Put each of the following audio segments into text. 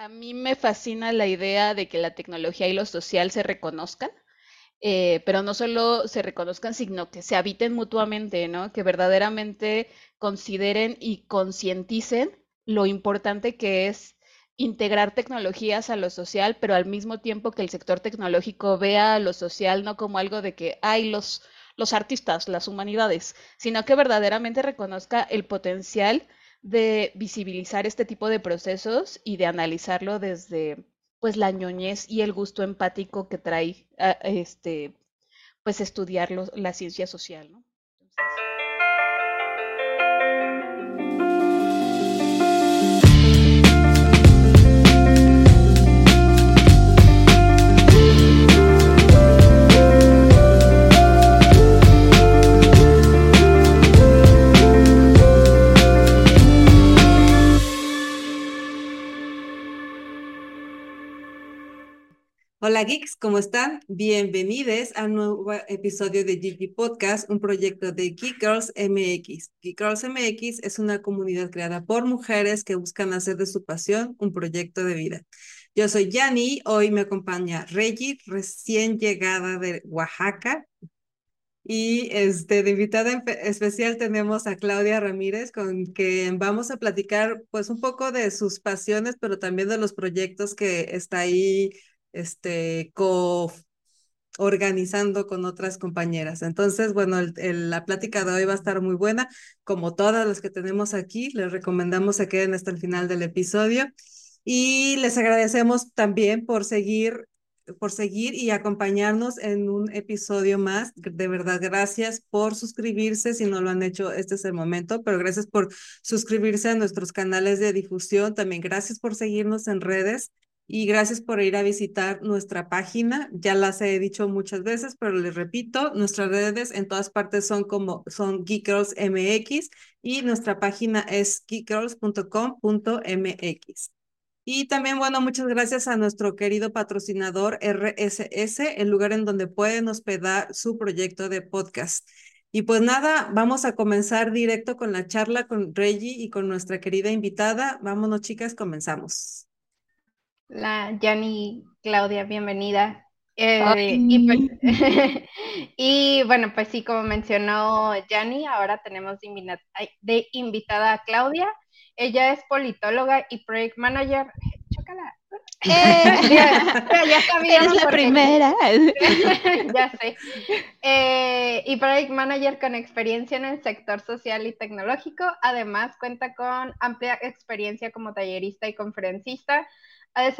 A mí me fascina la idea de que la tecnología y lo social se reconozcan, eh, pero no solo se reconozcan, sino que se habiten mutuamente, ¿no? Que verdaderamente consideren y concienticen lo importante que es integrar tecnologías a lo social, pero al mismo tiempo que el sector tecnológico vea lo social no como algo de que hay los, los artistas, las humanidades, sino que verdaderamente reconozca el potencial de visibilizar este tipo de procesos y de analizarlo desde pues la ñoñez y el gusto empático que trae este pues estudiar la ciencia social, ¿no? Hola geeks, ¿cómo están? Bienvenidos a un nuevo episodio de Gigi Podcast, un proyecto de Geek Girls MX. Geek Girls MX es una comunidad creada por mujeres que buscan hacer de su pasión un proyecto de vida. Yo soy Yani, hoy me acompaña Reggie, recién llegada de Oaxaca. Y este, de invitada especial tenemos a Claudia Ramírez, con quien vamos a platicar pues un poco de sus pasiones, pero también de los proyectos que está ahí este, co organizando con otras compañeras. Entonces, bueno, la plática de hoy va a estar muy buena, como todas las que tenemos aquí. Les recomendamos que queden hasta el final del episodio y les agradecemos también por seguir por seguir y acompañarnos en un episodio más. De verdad, gracias por suscribirse. Si no lo han hecho, este es el momento, pero gracias por suscribirse a nuestros canales de difusión. También gracias por seguirnos en redes y gracias por ir a visitar nuestra página. Ya las he dicho muchas veces, pero les repito, nuestras redes en todas partes son como son Geek Girls MX y nuestra página es geekgirls.com.mx. Y también, bueno, muchas gracias a nuestro querido patrocinador RSS, el lugar en donde pueden hospedar su proyecto de podcast. Y pues nada, vamos a comenzar directo con la charla con Reggie y con nuestra querida invitada. Vámonos, chicas, comenzamos. La Yanni Claudia, bienvenida. Eh, y, pues, y, bueno, pues sí, como mencionó Yanni, ahora tenemos de, invitada a Claudia. Ella es politóloga y project manager. Chócala. Eh, ya, ya sabíamos. La primera. ya sé. Eh, y project manager con experiencia en el sector social y tecnológico. Además, cuenta con amplia experiencia como tallerista y conferencista ha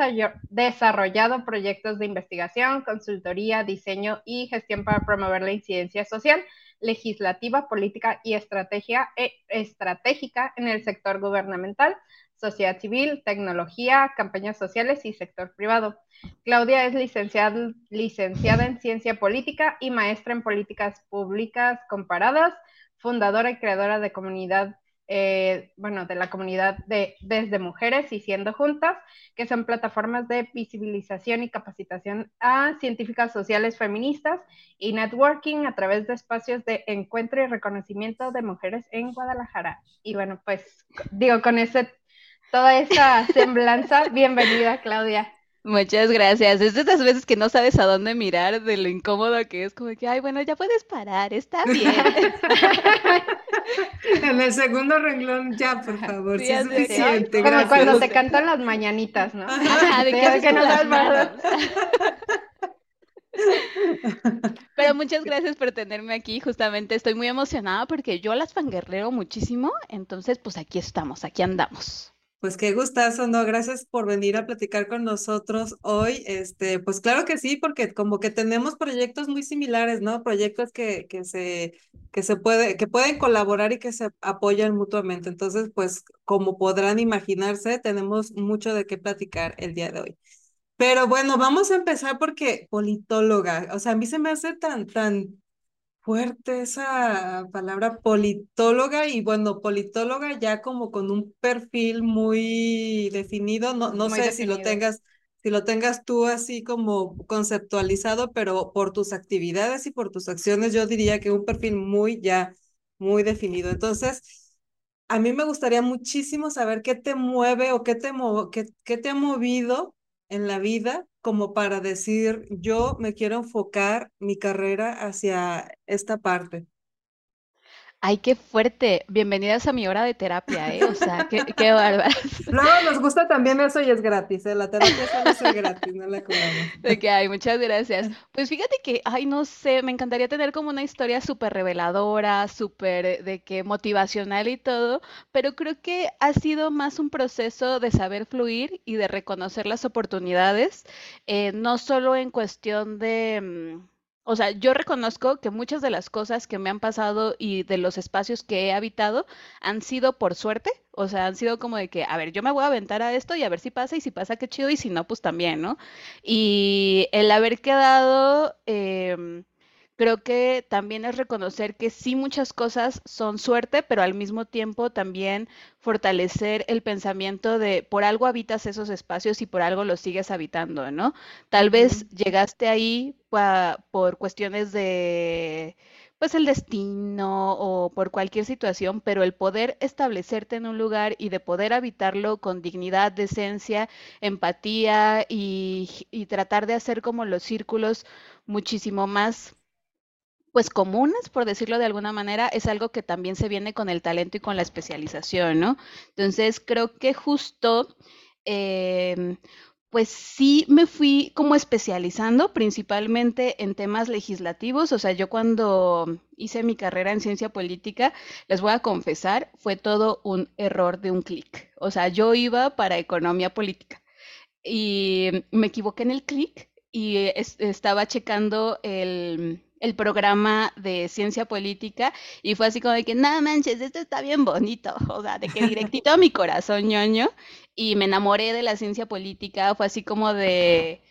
desarrollado proyectos de investigación, consultoría, diseño y gestión para promover la incidencia social, legislativa, política y e, estratégica en el sector gubernamental, sociedad civil, tecnología, campañas sociales y sector privado. Claudia es licenciada, licenciada en ciencia política y maestra en políticas públicas comparadas, fundadora y creadora de comunidad eh, bueno, de la comunidad de Desde Mujeres y Siendo Juntas, que son plataformas de visibilización y capacitación a científicas sociales feministas y networking a través de espacios de encuentro y reconocimiento de mujeres en Guadalajara. Y bueno, pues digo, con ese, toda esa semblanza, bienvenida Claudia. Muchas gracias. Es de esas veces que no sabes a dónde mirar de lo incómodo que es, como que, ay, bueno, ya puedes parar, está bien. en el segundo renglón, ya, por favor, sí, es suficiente. Como cuando te cantan las mañanitas, ¿no? de que, que no Pero muchas gracias por tenerme aquí. Justamente estoy muy emocionada porque yo las fanguerreo muchísimo. Entonces, pues aquí estamos, aquí andamos. Pues qué gustazo, ¿no? Gracias por venir a platicar con nosotros hoy. Este, pues claro que sí, porque como que tenemos proyectos muy similares, ¿no? Proyectos que, que se, que se puede, que pueden colaborar y que se apoyan mutuamente. Entonces, pues como podrán imaginarse, tenemos mucho de qué platicar el día de hoy. Pero bueno, vamos a empezar porque politóloga, o sea, a mí se me hace tan, tan fuerte esa palabra politóloga y bueno, politóloga ya como con un perfil muy definido, no, no sé si lo tengas si lo tengas tú así como conceptualizado, pero por tus actividades y por tus acciones yo diría que un perfil muy ya muy definido. Entonces, a mí me gustaría muchísimo saber qué te mueve o qué te, qué, qué te ha movido en la vida como para decir, yo me quiero enfocar mi carrera hacia esta parte. Ay, qué fuerte. Bienvenidas a mi hora de terapia, ¿eh? O sea, qué, qué bárbaras. No, nos gusta también eso y es gratis, ¿eh? La terapia suele ser gratis, no la cobramos. De que, ay, muchas gracias. Pues fíjate que, ay, no sé, me encantaría tener como una historia súper reveladora, súper de que motivacional y todo, pero creo que ha sido más un proceso de saber fluir y de reconocer las oportunidades, eh, no solo en cuestión de... o sea, yo reconozco que muchas de las cosas que me han pasado y de los espacios que he habitado han sido por suerte, o sea, han sido como de que, a ver, yo me voy a aventar a esto y a ver si pasa y si pasa, qué chido y si no, pues también, ¿no? Y el haber quedado, em, creo que también es reconocer que sí muchas cosas son suerte, pero al mismo tiempo también fortalecer el pensamiento de por algo habitas esos espacios y por algo los sigues habitando, ¿no? Tal vez llegaste ahí pa- por cuestiones de, pues el destino o por cualquier situación, pero el poder establecerte en un lugar y de poder habitarlo con dignidad, decencia, empatía y, y tratar de hacer como los círculos muchísimo más pues comunes, por decirlo de alguna manera, es algo que también se viene con el talento y con la especialización, ¿no? Entonces, creo que justo, em, pues sí me fui como especializando principalmente en temas legislativos, o sea, yo cuando hice mi carrera en ciencia política, les voy a confesar, fue todo un error de un clic. O sea, yo iba para economía política y me equivoqué en el clic y es- estaba checando el, el programa de ciencia política y fue así como de que, no manches, esto está bien bonito, o sea, de que directito a mi corazón ñoño y me enamoré de la ciencia política, fue así como de,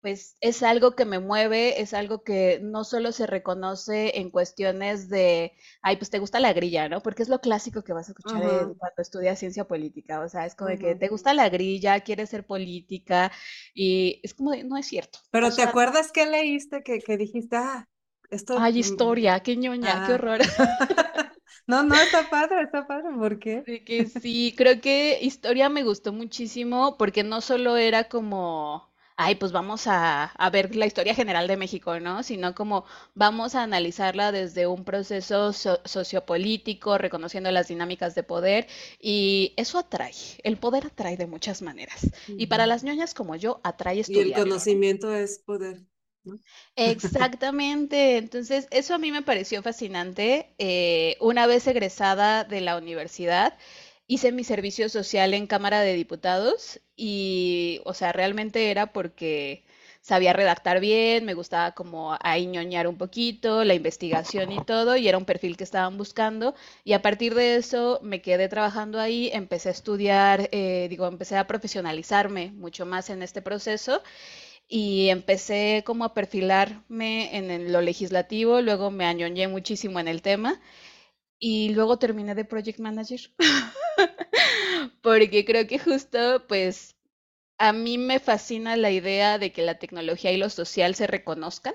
pues es algo que me mueve, es algo que no solo se reconoce en cuestiones de, ay, pues te gusta la grilla, ¿no? Porque es lo clásico que vas a escuchar cuando estudias ciencia política, o sea, es como de que te gusta la grilla, quieres ser política, y es como de, no es cierto, o Pero ¿te acuerdas qué leíste que, que dijiste, ah, esto, ay, mm, historia, qué ñoña, qué ah. horror. No, no, está padre, está padre, ¿por qué? Que sí, creo que historia me gustó muchísimo porque no solo era como, ay, pues vamos a, a ver la historia general de México, ¿no? Sino como vamos a analizarla desde un proceso so- sociopolítico, reconociendo las dinámicas de poder y eso atrae, el poder atrae de muchas maneras. Y para las ñoñas como yo, atrae Y el conocimiento es poder, Exactamente, entonces eso a mí me pareció fascinante. Eh, una vez egresada de la universidad, hice mi servicio social en Cámara de Diputados y, o sea, realmente era porque sabía redactar bien, me gustaba como ahí ñoñar un poquito, la investigación y todo, y era un perfil que estaban buscando. Y a partir de eso me quedé trabajando ahí, empecé a estudiar, eh, digo, empecé a profesionalizarme mucho más en este proceso y empecé como a perfilarme en lo legislativo, luego me añoñé muchísimo en el tema y luego terminé de project manager porque creo que justo pues a mí me fascina la idea de que la tecnología y lo social se reconozcan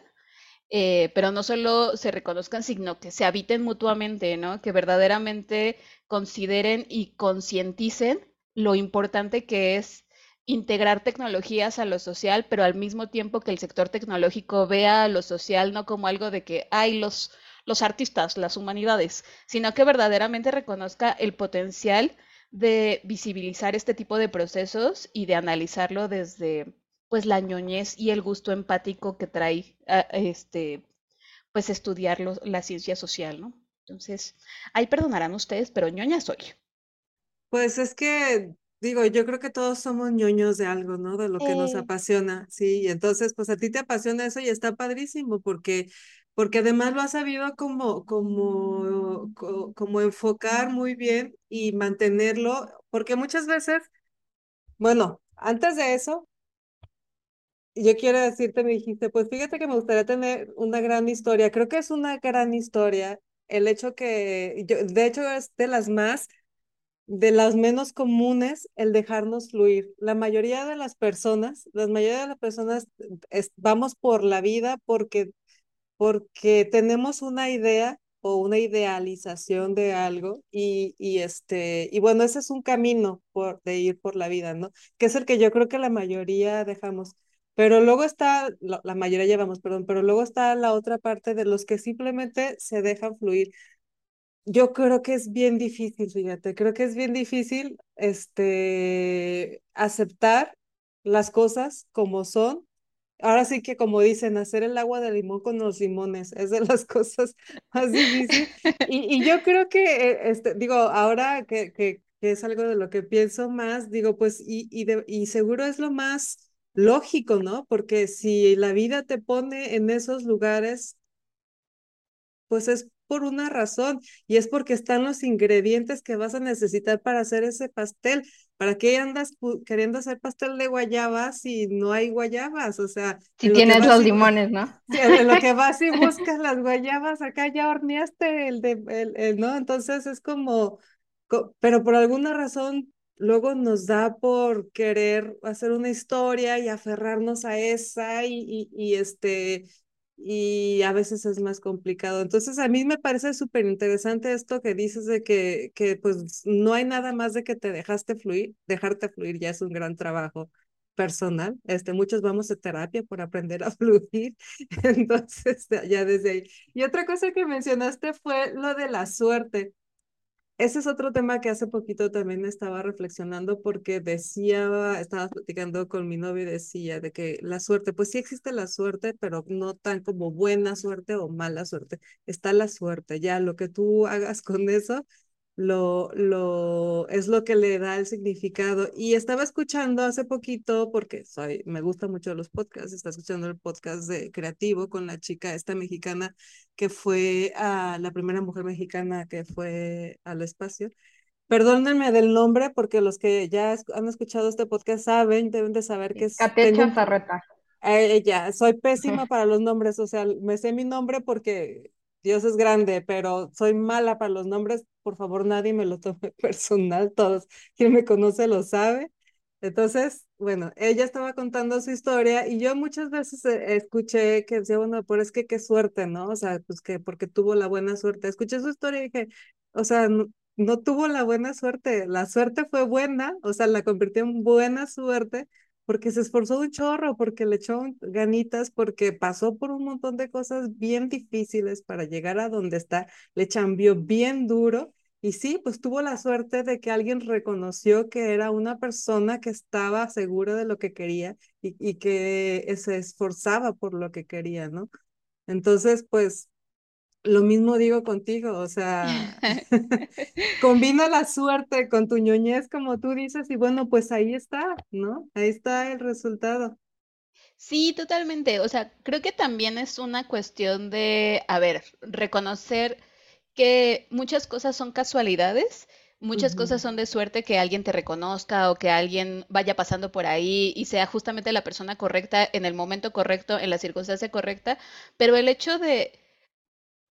eh, pero no solo se reconozcan, sino que se habiten mutuamente, ¿no? Que verdaderamente consideren y concienticen lo importante que es integrar tecnologías a lo social, pero al mismo tiempo que el sector tecnológico vea lo social no como algo de que hay los, los artistas, las humanidades, sino que verdaderamente reconozca el potencial de visibilizar este tipo de procesos y de analizarlo desde pues la ñoñez y el gusto empático que trae este, pues estudiar la ciencia social, ¿no? Entonces, ahí perdonarán ustedes, pero ñoña soy. Pues es que, digo, yo creo que todos somos ñoños de algo, ¿no? De lo que nos Eh, apasiona, sí, y entonces, pues a ti te apasiona eso y está padrísimo porque, porque además lo has sabido como, como, co- como enfocar muy bien y mantenerlo, porque muchas veces, bueno, antes de eso, yo quiero decirte, me dijiste, pues fíjate que me gustaría tener una gran historia, creo que es una gran historia el hecho que, yo, de hecho es de las más de las menos comunes el dejarnos fluir. La mayoría de las personas, la mayoría de las personas vamos por la vida porque, porque tenemos una idea o una idealización de algo y, y, este, y bueno, ese es un camino por, de ir por la vida, ¿no? Que es el que yo creo que la mayoría dejamos. Pero luego está, la, la mayoría llevamos, perdón, pero luego está la otra parte de los que simplemente se dejan fluir. Yo creo que es bien difícil, fíjate, creo que es bien difícil este, aceptar las cosas como son Ahora sí que como dicen, hacer el agua de limón con los limones es de las cosas más difíciles. Y, y yo creo que, eh, este, digo, ahora que, que, que, es algo de lo que pienso más, digo, pues, y, y, de, y seguro es lo más lógico, ¿no? Porque si la vida te pone en esos lugares, pues es por una razón y es porque están los ingredientes que vas a necesitar para hacer ese pastel. ¿Para qué andas queriendo hacer pastel de guayabas si no hay guayabas? O sea, si tienes los limones, ¿no? Sí, en lo que vas y buscas las guayabas, acá ya horneaste el de, el, el, ¿no? Entonces es como, pero por alguna razón luego nos da por querer hacer una historia y aferrarnos a esa y, y, y este y a veces es más complicado. Entonces, a mí me parece súper interesante esto que dices de que, que pues no hay nada más de que te dejaste fluir, dejarte fluir ya es un gran trabajo personal. Este, muchos vamos a terapia por aprender a fluir, entonces ya desde ahí. Y otra cosa que mencionaste fue lo de la suerte. Ese es otro tema que hace poquito también estaba reflexionando porque decía, estaba platicando con mi novio y decía de que la suerte, pues sí existe la suerte, pero no tan como buena suerte o mala suerte. Está la suerte, ya lo que tú hagas con eso lo, lo, es lo que le da el significado. Y estaba escuchando hace poquito, porque soy, me gustan mucho los podcasts, estaba escuchando el podcast de Creativo con la chica esta mexicana que fue a la primera mujer mexicana que fue al espacio. Perdónenme del nombre, porque los que ya han escuchado este podcast saben, deben de saber que es... Zarreta. Eh, ya, soy pésima para los nombres, o sea, me sé mi nombre porque Dios es grande, pero soy mala para los nombres. Por favor, nadie me lo tome personal. Todos, quien me conoce lo sabe. Entonces, bueno, ella estaba contando su historia y yo muchas veces eh, escuché que decía, bueno, pero es que qué suerte, ¿no? O sea, pues que porque tuvo la buena suerte. Escuché su historia y dije, o sea, no, no tuvo la buena suerte, la suerte fue buena, o sea, la convirtió en buena suerte porque se esforzó un chorro, porque le echó ganitas, porque pasó por un montón de cosas bien difíciles para llegar a donde está, le chambió bien duro y sí, pues tuvo la suerte de que alguien reconoció que era una persona que estaba segura de lo que quería y, y que se esforzaba por lo que quería, ¿no? Entonces, pues lo mismo digo contigo, o sea, combina la suerte con tu ñoñez, como tú dices, y bueno, pues ahí está, ¿no? Ahí está el resultado. Sí, totalmente. O sea, creo que también es una cuestión de, a ver, reconocer que muchas cosas son casualidades, muchas cosas son de suerte que alguien te reconozca o que alguien vaya pasando por ahí y sea justamente la persona correcta en el momento correcto, en la circunstancia correcta, pero el hecho de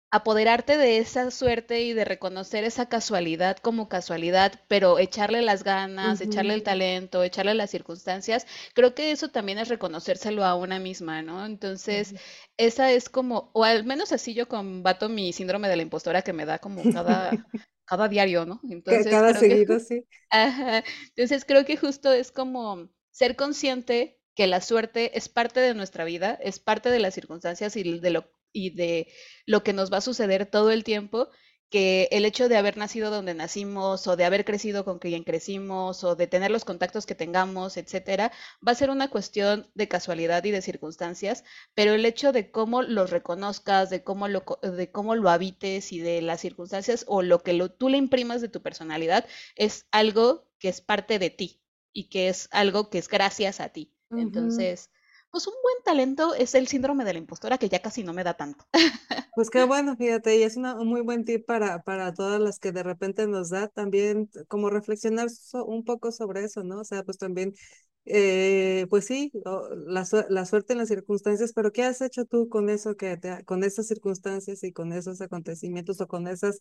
apoderarte de esa suerte y de reconocer esa casualidad como casualidad, pero echarle las ganas, echarle el talento, echarle las circunstancias, creo que eso también es reconocérselo a una misma, ¿no? Entonces, esa es como, o al menos así yo combato mi síndrome de la impostora que me da como cada, cada diario, ¿no? Entonces, cada seguido, sí. Ajá. Entonces, creo que justo es como ser consciente que la suerte es parte de nuestra vida, es parte de las circunstancias y de lo y de lo que nos va a suceder todo el tiempo, que el hecho de haber nacido donde nacimos o de haber crecido con quien crecimos o de tener los contactos que tengamos, etcétera, va a ser una cuestión de casualidad y de circunstancias, pero el hecho de cómo los reconozcas, de cómo lo, de cómo lo habites y de las circunstancias o lo que lo, tú le imprimas de tu personalidad es algo que es parte de ti y que es algo que es gracias a ti. Entonces, pues un buen talento es el síndrome de la impostora que ya casi no me da tanto. Pues qué bueno, fíjate, y es una, un muy buen tip para, para todas las que de repente nos da también como reflexionar un poco sobre eso, ¿no? O sea, pues también, eh, pues sí, la, la, suerte en las circunstancias, pero ¿qué has hecho tú con eso, que te, con esas circunstancias y con esos acontecimientos o con esas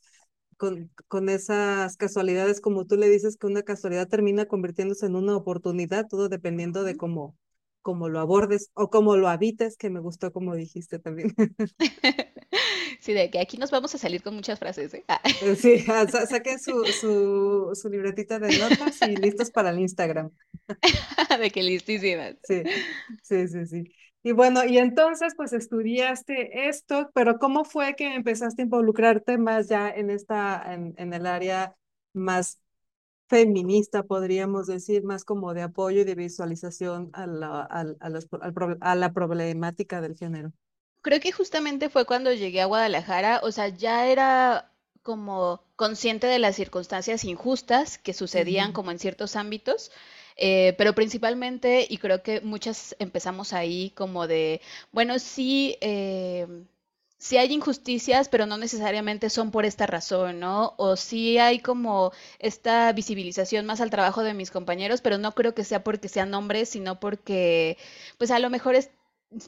con, con, esas casualidades, como tú le dices, que una casualidad termina convirtiéndose en una oportunidad, todo dependiendo de cómo, cómo lo abordes o cómo lo habites, que me gustó como dijiste también. Sí, de que aquí nos vamos a salir con muchas frases, ¿eh? Ah. Eh, Sí, ah, sa- saquen su, su, su libretita de notas y listos para el Instagram. De que listísimas. Sí, sí, sí, sí. Y bueno, y entonces pues estudiaste esto, pero ¿cómo fue que empezaste a involucrarte más ya en esta, en, en el área más feminista, podríamos decir, más como de apoyo y de visualización a la, al- a los- a la problemática del género? Creo que justamente fue cuando llegué a Guadalajara, o sea, ya era como consciente de las circunstancias injustas que sucedían como en ciertos ámbitos, eh, pero principalmente, y creo que muchas empezamos ahí como de, bueno, sí, eh, sí hay injusticias, pero no necesariamente son por esta razón, ¿no? O sí hay como esta visibilización más al trabajo de mis compañeros, pero no creo que sea porque sean hombres, sino porque, pues a lo mejor es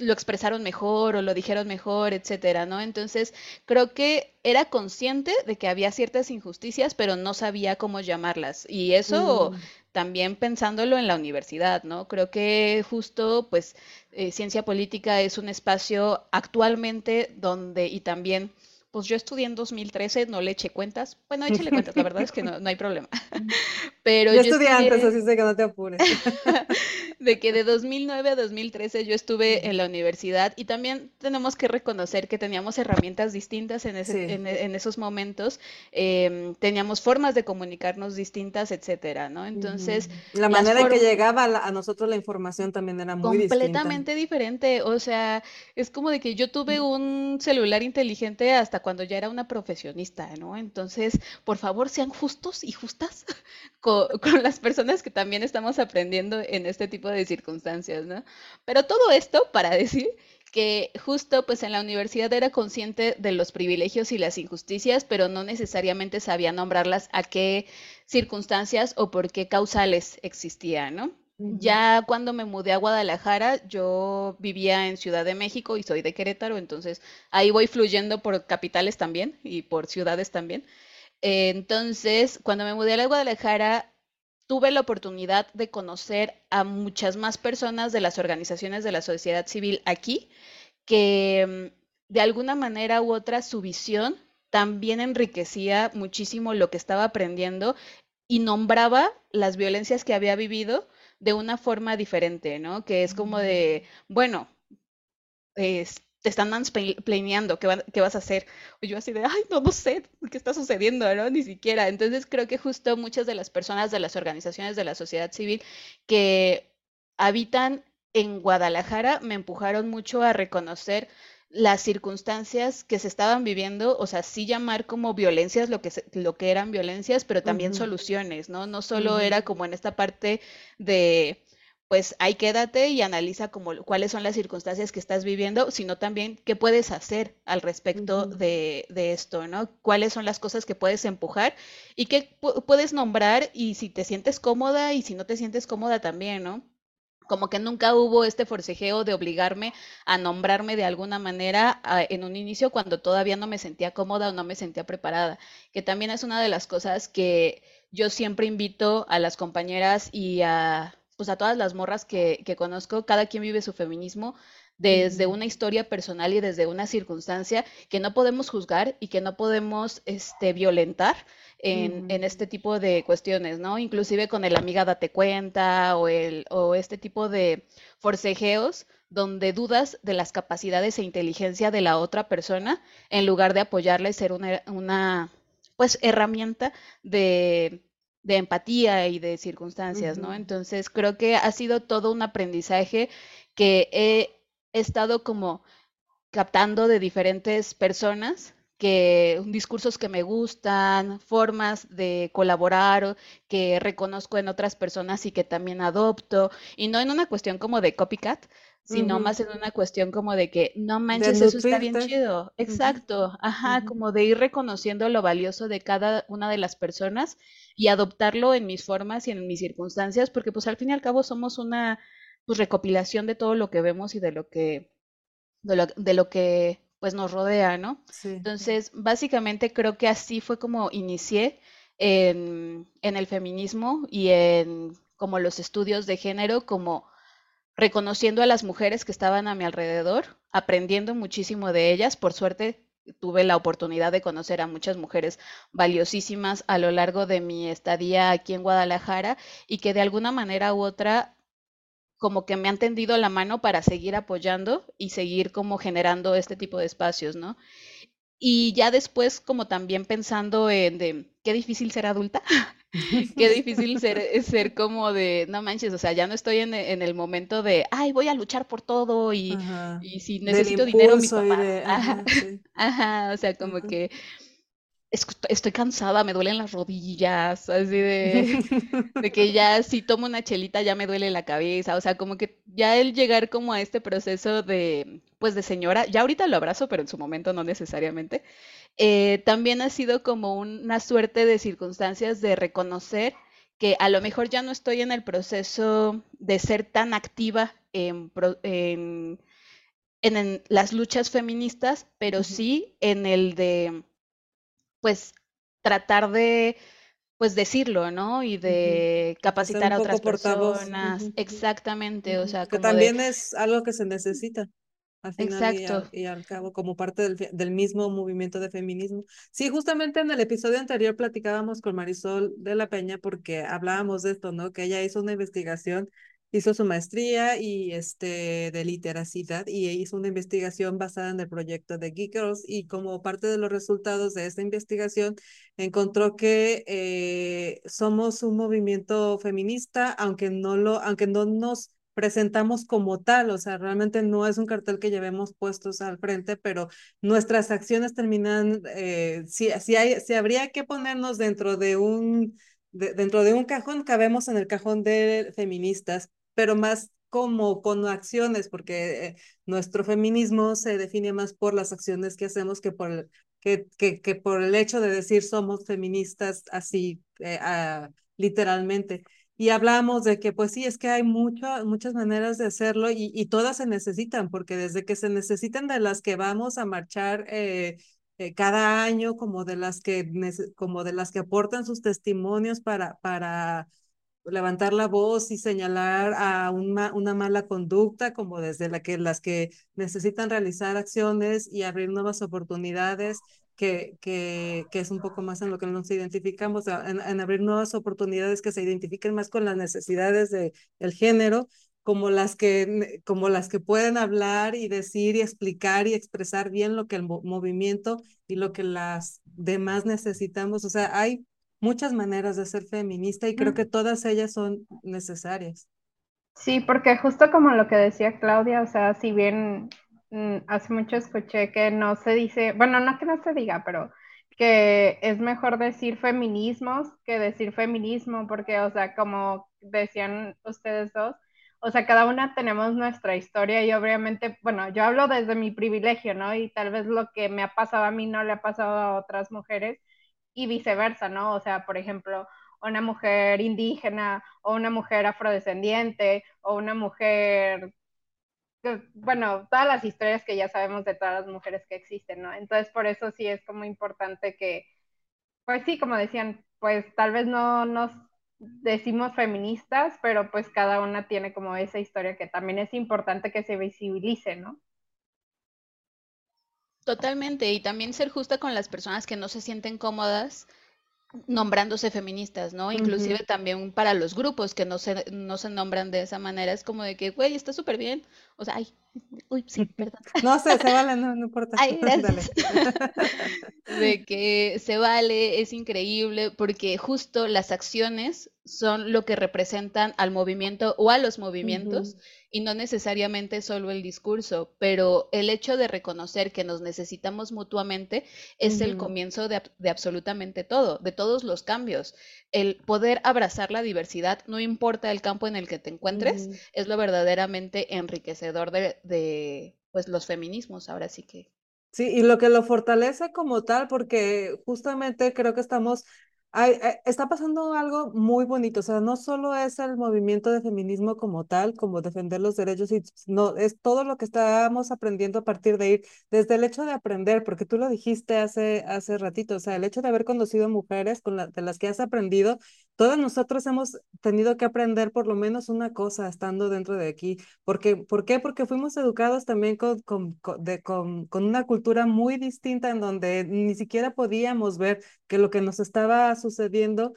lo expresaron mejor o lo dijeron mejor, etcétera, ¿no? Entonces, creo que era consciente de que había ciertas injusticias, pero no sabía cómo llamarlas. Y eso Mm, también pensándolo en la universidad, ¿no? Creo que justo, pues, eh, ciencia política es un espacio actualmente donde, y también, pues yo estudié en 2013, no le eché cuentas. Bueno, échale cuentas, la verdad es que no, no hay problema. Pero Yo yo estudié antes, así sé que no te apures. de que de 2009 a 2013 yo estuve en la universidad y también tenemos que reconocer que teníamos herramientas distintas en, ese, Sí. en, en esos momentos, em, teníamos formas de comunicarnos distintas, etcétera, ¿no? Entonces. La manera en que llegaba a, la- a nosotros la información también era muy distinta. completamente diferente, o sea, es como de que yo tuve un celular inteligente hasta cuando ya era una profesionista, ¿no? Entonces, por favor, sean justos y justas co- con, las personas que también estamos aprendiendo en este tipo de circunstancias, ¿no? Pero todo esto para decir que justo pues en la universidad era consciente de los privilegios y las injusticias, pero no necesariamente sabía nombrarlas a qué circunstancias o por qué causales existían, ¿no? Ya cuando me mudé a Guadalajara, yo vivía en Ciudad de México y soy de Querétaro, entonces ahí voy fluyendo por capitales también y por ciudades también. Eh, Entonces, cuando me mudé a la Guadalajara, tuve la oportunidad de conocer a muchas más personas de las organizaciones de la sociedad civil aquí, que mm, de alguna manera u otra su visión también enriquecía muchísimo lo que estaba aprendiendo y nombraba las violencias que había vivido de una forma diferente, ¿no? Que es como de, bueno, te están mansplaineando, ¿qué, va- qué vas a hacer? Y yo así de, ay, no, no sé, ¿qué está sucediendo, no? Ni siquiera. Entonces creo que justo muchas de las personas de las organizaciones de la sociedad civil que habitan en Guadalajara me empujaron mucho a reconocer las circunstancias que se estaban viviendo, o sea, sí llamar como violencias lo que, se- lo que eran violencias, pero también soluciones, ¿no? No solo era como en esta parte de pues ahí quédate y analiza como cuáles son las circunstancias que estás viviendo, sino también qué puedes hacer al respecto de, de esto, ¿no? Cuáles son las cosas que puedes empujar y qué pu- puedes nombrar y si te sientes cómoda y si no te sientes cómoda también, ¿no? Como que nunca hubo este forcejeo de obligarme a nombrarme de alguna manera a- en un inicio cuando todavía no me sentía cómoda o no me sentía preparada, que también es una de las cosas que yo siempre invito a las compañeras y a, pues a todas las morras que, que conozco, cada quien vive su feminismo desde una historia personal y desde una circunstancia que no podemos juzgar y que no podemos este, violentar en, en este tipo de cuestiones, ¿no? Inclusive con el amiga date cuenta o, el, o este tipo de forcejeos donde dudas de las capacidades e inteligencia de la otra persona en lugar de apoyarla y ser una, una pues herramienta de, de empatía y de circunstancias, ¿no? Entonces creo que ha sido todo un aprendizaje que he estado como captando de diferentes personas que discursos que me gustan, formas de colaborar que reconozco en otras personas y que también adopto, y no en una cuestión como de copycat, sino más en una cuestión como de que no manches, eso está bien chido. Exacto, ajá, como de ir reconociendo lo valioso de cada una de las personas y adoptarlo en mis formas y en mis circunstancias, porque pues al fin y al cabo somos una pues recopilación de todo lo que vemos y de lo que de lo, de lo que pues nos rodea, ¿no? Sí. Entonces, básicamente creo que así fue como inicié en, en el feminismo y en como los estudios de género, como reconociendo a las mujeres que estaban a mi alrededor, aprendiendo muchísimo de ellas. Por suerte, tuve la oportunidad de conocer a muchas mujeres valiosísimas a lo largo de mi estadía aquí en Guadalajara y que de alguna manera u otra como que me han tendido la mano para seguir apoyando y seguir como generando este tipo de espacios, ¿no? Y ya después como también pensando en de qué difícil ser adulta, qué difícil ser, ser como de, no manches, o sea, ya no estoy en, en el momento de, ay, voy a luchar por todo y, y si necesito dinero, mi papá. ajá, ajá, o sea, como que estoy cansada, me duelen las rodillas, así de, de, que ya si tomo una chelita ya me duele la cabeza, o sea, como que ya el llegar como a este proceso de, pues de señora, ya ahorita lo abrazo, pero en su momento no necesariamente, eh, también ha sido como una suerte de circunstancias de reconocer que a lo mejor ya no estoy en el proceso de ser tan activa en, en, en, las luchas feministas, pero sí en el de pues tratar de pues decirlo, ¿no? Y de capacitar a otras personas. Exactamente, o sea, que también es algo que se necesita. Al final Exacto. Y, al, cabo, como parte del, del, mismo movimiento de feminismo. Sí, justamente en el episodio anterior platicábamos con Marisol de la Peña porque hablábamos de esto, ¿no? Que ella hizo una investigación hizo su maestría y este de literacidad y hizo una investigación basada en el proyecto de Geek Girls y como parte de los resultados de esta investigación encontró que eh, somos un movimiento feminista aunque no lo aunque no nos presentamos como tal, o sea, realmente no es un cartel que llevemos puestos al frente, pero nuestras acciones terminan, eh, si, si, hay, si habría que ponernos dentro de un, dentro de un cajón, cabemos en el cajón de feministas, pero más como con acciones, porque eh, nuestro feminismo se define más por las acciones que hacemos que por el, que, que, que por el hecho de decir somos feministas así, eh, ah, literalmente. Y hablamos de que, pues sí, es que hay mucho, muchas maneras de hacerlo y, y, todas se necesitan, porque desde que se necesitan de las que vamos a marchar eh, cada año, como de las que, como de las que aportan sus testimonios para, para levantar la voz y señalar a una, una mala conducta, como desde la que, las que necesitan realizar acciones y abrir nuevas oportunidades, que, que, que es un poco más en lo que nos identificamos, en, en, abrir nuevas oportunidades que se identifiquen más con las necesidades del el género, como las, que, como las que pueden hablar y decir y explicar y expresar bien lo que el movimiento y lo que las demás necesitamos. O sea, hay muchas maneras de ser feminista y creo que todas ellas son necesarias. Sí, porque justo como lo que decía Claudia, o sea, si bien mm, hace mucho escuché que no se dice, bueno, no que no se diga, pero que es mejor decir feminismos que decir feminismo, porque, o sea, como decían ustedes dos, o sea, cada una tenemos nuestra historia y obviamente, bueno, yo hablo desde mi privilegio, ¿no? Y tal vez lo que me ha pasado a mí no le ha pasado a otras mujeres, y viceversa, ¿no? O sea, por ejemplo, una mujer indígena o una mujer afrodescendiente o una mujer, bueno, todas las historias que ya sabemos de todas las mujeres que existen, ¿no? Entonces, por eso sí es como importante que, pues sí, como decían, pues tal vez no nos decimos feministas, pero pues cada una tiene como esa historia que también es importante que se visibilice, ¿no? Totalmente, y también ser justa con las personas que no se sienten cómodas nombrándose feministas, ¿no? Inclusive también para los grupos que no se, no se nombran de esa manera, es como de que, güey, está súper bien, o sea, ay, uy, sí, perdón. No sé, se vale, no, no importa. Ay, de que se vale, es increíble, porque justo las acciones son lo que representan al movimiento o a los movimientos y no necesariamente solo el discurso, pero el hecho de reconocer que nos necesitamos mutuamente es el comienzo de, absolutamente todo, de todos los cambios. El poder abrazar la diversidad, no importa el campo en el que te encuentres, es lo verdaderamente enriquecedor de, de pues los feminismos, ahora sí que. Sí, y lo que lo fortalece como tal, porque justamente creo que estamos Eh, está pasando algo muy bonito, o sea, no solo es el movimiento de feminismo como tal, como defender los derechos, no, es todo lo que estamos aprendiendo a partir de ir, desde el hecho de aprender, porque tú lo dijiste hace, hace ratito, o sea, el hecho de haber conocido mujeres con la, de las que has aprendido, todos nosotros hemos tenido que aprender por lo menos una cosa estando dentro de aquí, porque, ¿por qué? Porque fuimos educados también con, con, de, con, con una cultura muy distinta en donde ni siquiera podíamos ver que lo que nos estaba sucediendo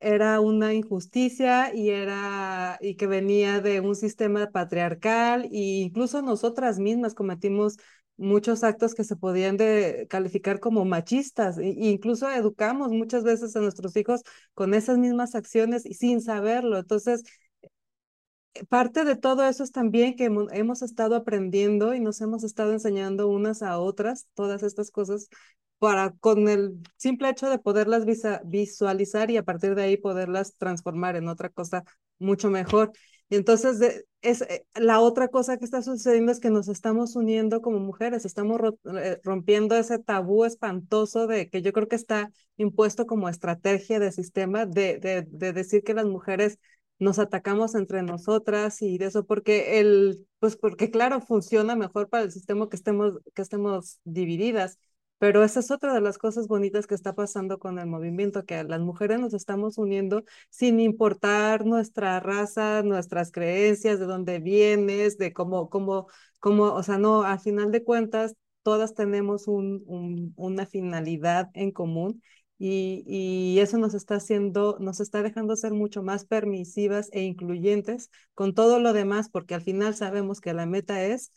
era una injusticia y era y que venía de un sistema patriarcal e incluso nosotras mismas cometimos muchos actos que se podían calificar como machistas e incluso educamos muchas veces a nuestros hijos con esas mismas acciones y sin saberlo. Entonces, parte de todo eso es también que hemos estado aprendiendo y nos hemos estado enseñando unas a otras todas estas cosas para con el simple hecho de poderlas visualizar y a partir de ahí poderlas transformar en otra cosa mucho mejor. Y entonces es eh, la otra cosa que está sucediendo es que nos estamos uniendo como mujeres, estamos eh, rompiendo ese tabú espantoso de que yo creo que está impuesto como estrategia de sistema de, de, de decir que las mujeres nos atacamos entre nosotras y de eso porque el pues porque claro funciona mejor para el sistema que estemos que estemos divididas pero esa es otra de las cosas bonitas que está pasando con el movimiento, que las mujeres nos estamos uniendo sin importar nuestra raza, nuestras creencias, de dónde vienes, de cómo, cómo, cómo, o sea, no, al final de cuentas, todas tenemos un, un, una finalidad en común y, y, eso nos está haciendo, nos está dejando ser mucho más permisivas e incluyentes con todo lo demás, porque al final sabemos que la meta es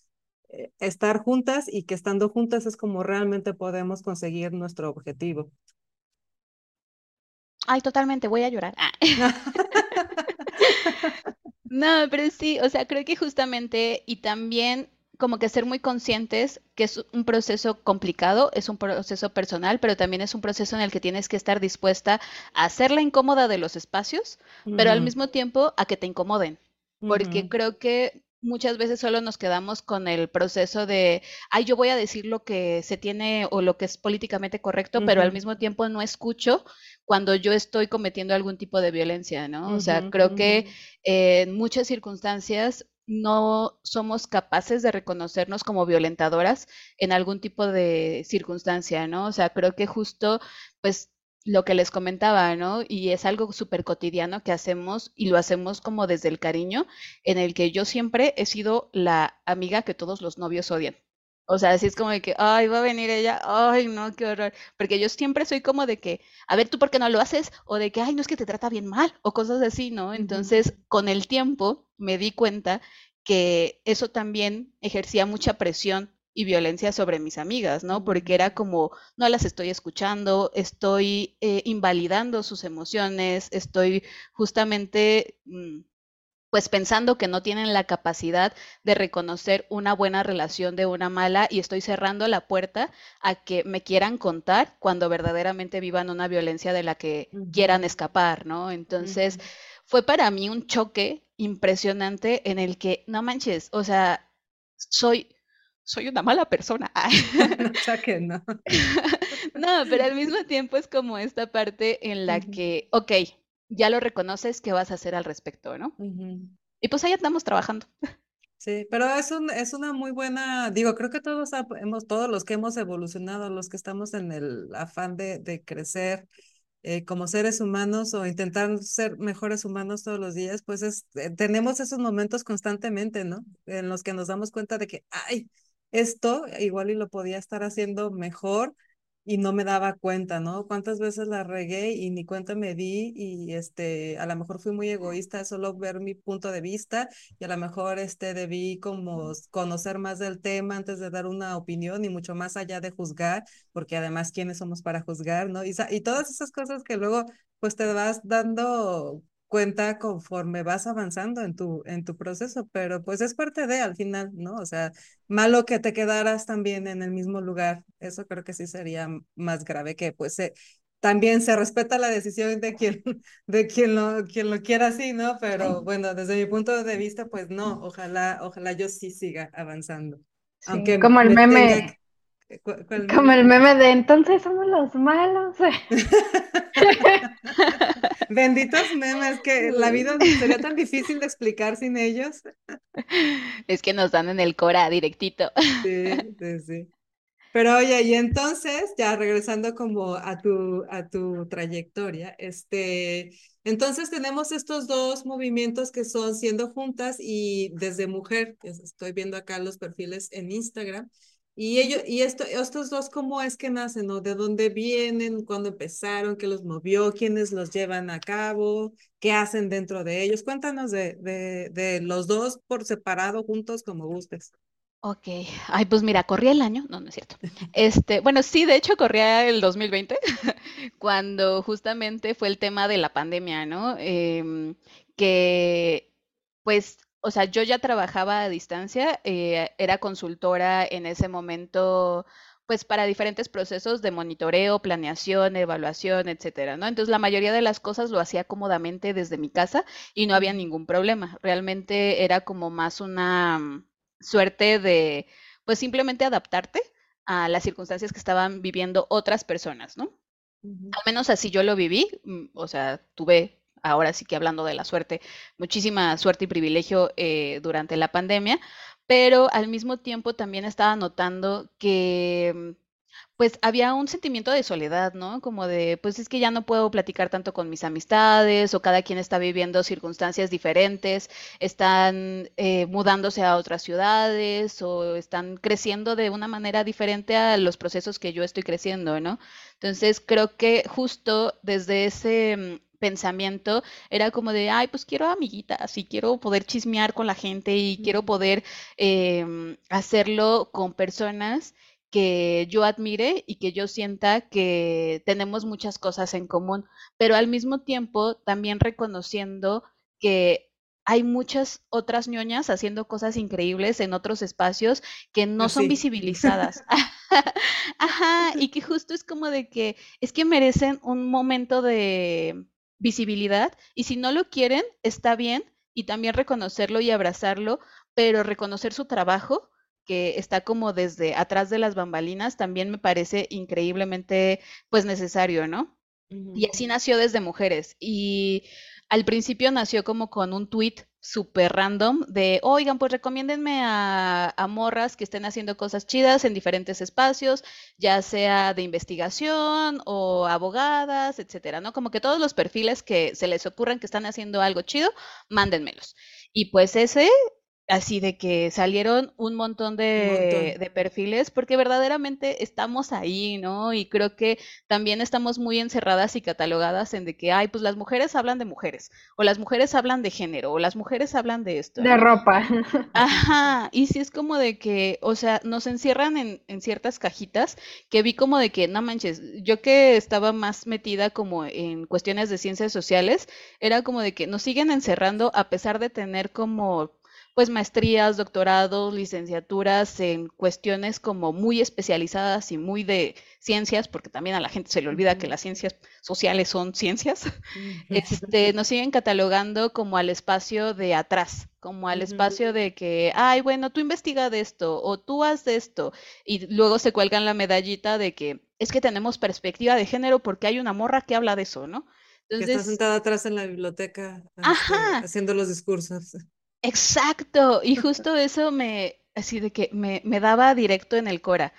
estar juntas y que estando juntas es como realmente podemos conseguir nuestro objetivo. Ay, totalmente, voy a llorar. Ah. no, pero sí, o sea, creo que justamente y también como que ser muy conscientes que es un proceso complicado, es un proceso personal, pero también es un proceso en el que tienes que estar dispuesta a hacer la incómoda de los espacios, pero al mismo tiempo a que te incomoden, porque creo que muchas veces solo nos quedamos con el proceso de, ay, yo voy a decir lo que se tiene o lo que es políticamente correcto, pero al mismo tiempo no escucho cuando yo estoy cometiendo algún tipo de violencia, ¿no? o sea, creo que en muchas circunstancias no somos capaces de reconocernos como violentadoras en algún tipo de circunstancia, ¿no? O sea, creo que justo, pues lo que les comentaba, ¿no? Y es algo súper cotidiano que hacemos y lo hacemos como desde el cariño, en el que yo siempre he sido la amiga que todos los novios odian. O sea, así es como de que, ay, va a venir ella, ay, no, qué horror. Porque yo siempre soy como de que, a ver, ¿tú por qué no lo haces? O de que, ay, no es que te trata bien mal, o cosas así, ¿no? Entonces, con el tiempo me di cuenta que eso también ejercía mucha presión y violencia sobre mis amigas, ¿no? Porque era como, no las estoy escuchando, estoy eh, invalidando sus emociones, estoy justamente, mm, pues pensando que no tienen la capacidad de reconocer una buena relación de una mala y estoy cerrando la puerta a que me quieran contar cuando verdaderamente vivan una violencia de la que quieran escapar, ¿no? Entonces, fue para mí un choque impresionante en el que, no manches, o sea, soy soy una mala persona. no, no. no, pero al mismo tiempo es como esta parte en la que, ok, ya lo reconoces, ¿qué vas a hacer al respecto, no? Y pues ahí estamos trabajando. Sí, pero es, un, es una muy buena, digo, creo que todos hemos, todos los que hemos evolucionado, los que estamos en el afán de, de crecer eh, como seres humanos o intentar ser mejores humanos todos los días, pues es, eh, tenemos esos momentos constantemente, ¿no? En los que nos damos cuenta de que, ay, esto igual y lo podía estar haciendo mejor y no me daba cuenta, ¿no? Cuántas veces la regué y ni cuenta me di y este, a lo mejor fui muy egoísta, solo ver mi punto de vista y a lo mejor este, debí como conocer más del tema antes de dar una opinión y mucho más allá de juzgar, porque además, ¿quiénes somos para juzgar, no? Y, y todas esas cosas que luego pues te vas dando cuenta conforme vas avanzando en tu, en tu proceso, pero pues es parte de al final, ¿no? O sea, malo que te quedaras también en el mismo lugar, eso creo que sí sería más grave que pues también se respeta la decisión de quien, de quien lo, quien lo quiera así, ¿no? Pero bueno, desde mi punto de vista, pues no, ojalá, ojalá yo sí siga avanzando. Aunque como el meme. Como el meme de entonces somos los malos. Benditos memes que la vida sería tan difícil de explicar sin ellos. Es que nos dan en el cora directito. Sí, sí, sí. Pero oye, y entonces, ya regresando como a tu, a tu trayectoria, este, entonces tenemos estos dos movimientos que son Siendo Juntas y Desde Mujer, que estoy viendo acá los perfiles en Instagram. Y ellos, y esto, estos dos, ¿cómo es que nacen? ¿no? ¿De dónde vienen? ¿Cuándo empezaron? ¿Qué los movió? ¿Quiénes los llevan a cabo? ¿Qué hacen dentro de ellos? Cuéntanos de, de, de los dos por separado, juntos, como gustes. Ok, ay, pues mira, corría el año, no, no es cierto. Este, bueno, sí, de hecho corría el 2020, cuando justamente fue el tema de la pandemia, ¿no? Em, que, pues, o sea, yo ya trabajaba a distancia, eh, era consultora en ese momento, pues, para diferentes procesos de monitoreo, planeación, evaluación, etcétera, ¿no? Entonces, la mayoría de las cosas lo hacía cómodamente desde mi casa y no había ningún problema. Realmente era como más una suerte de, pues simplemente adaptarte a las circunstancias que estaban viviendo otras personas, ¿no? Al menos así yo lo viví, mm, o sea, tuve, ahora sí que hablando de la suerte, muchísima suerte y privilegio eh, durante la pandemia, pero al mismo tiempo también estaba notando que mm, pues había un sentimiento de soledad, ¿no? Como de, pues es que ya no puedo platicar tanto con mis amistades o cada quien está viviendo circunstancias diferentes, están eh, mudándose a otras ciudades o están creciendo de una manera diferente a los procesos que yo estoy creciendo, ¿no? Entonces creo que justo desde ese mm, pensamiento era como de, ay, pues quiero amiguitas y quiero poder chismear con la gente y quiero poder em, hacerlo con personas que yo admire y que yo sienta que tenemos muchas cosas en común, pero al mismo tiempo también reconociendo que hay muchas otras ñoñas haciendo cosas increíbles en otros espacios que no son visibilizadas. Ajá, y que justo es como de que es que merecen un momento de visibilidad y si no lo quieren, está bien y también reconocerlo y abrazarlo, pero reconocer su trabajo que está como desde atrás de las bambalinas, también me parece increíblemente pues necesario, ¿no? Y así nació desde mujeres. Y al principio nació como con un tweet súper random de, oigan, pues recomiéndenme a, a, morras que estén haciendo cosas chidas en diferentes espacios, ya sea de investigación o abogadas, etcétera, ¿no? Como que todos los perfiles que se les ocurran que están haciendo algo chido, mándenmelos. Y pues ese Así de que salieron un montón de, de, perfiles, porque verdaderamente estamos ahí, ¿no? Y creo que también estamos muy encerradas y catalogadas en de que, ay, pues las mujeres hablan de mujeres, o las mujeres hablan de género, o las mujeres hablan de esto. De ropa. Ajá, y si es como de que, o sea, nos encierran en, en ciertas cajitas, que vi como de que, no manches, yo que estaba más metida como en cuestiones de ciencias sociales, era como de que nos siguen encerrando a pesar de tener como pues maestrías, doctorados, licenciaturas en cuestiones como muy especializadas y muy de ciencias, porque también a la gente se le olvida que las ciencias sociales son ciencias, este, nos siguen catalogando como al espacio de atrás, como al espacio de que, ay, bueno, tú investiga de esto o tú haz de esto, y luego se cuelgan la medallita de que es que tenemos perspectiva de género porque hay una morra que habla de eso, ¿no? Entonces, que está sentada atrás en la biblioteca este, haciendo los discursos. Exacto, y justo eso me, así de que me, me daba directo en el Cora.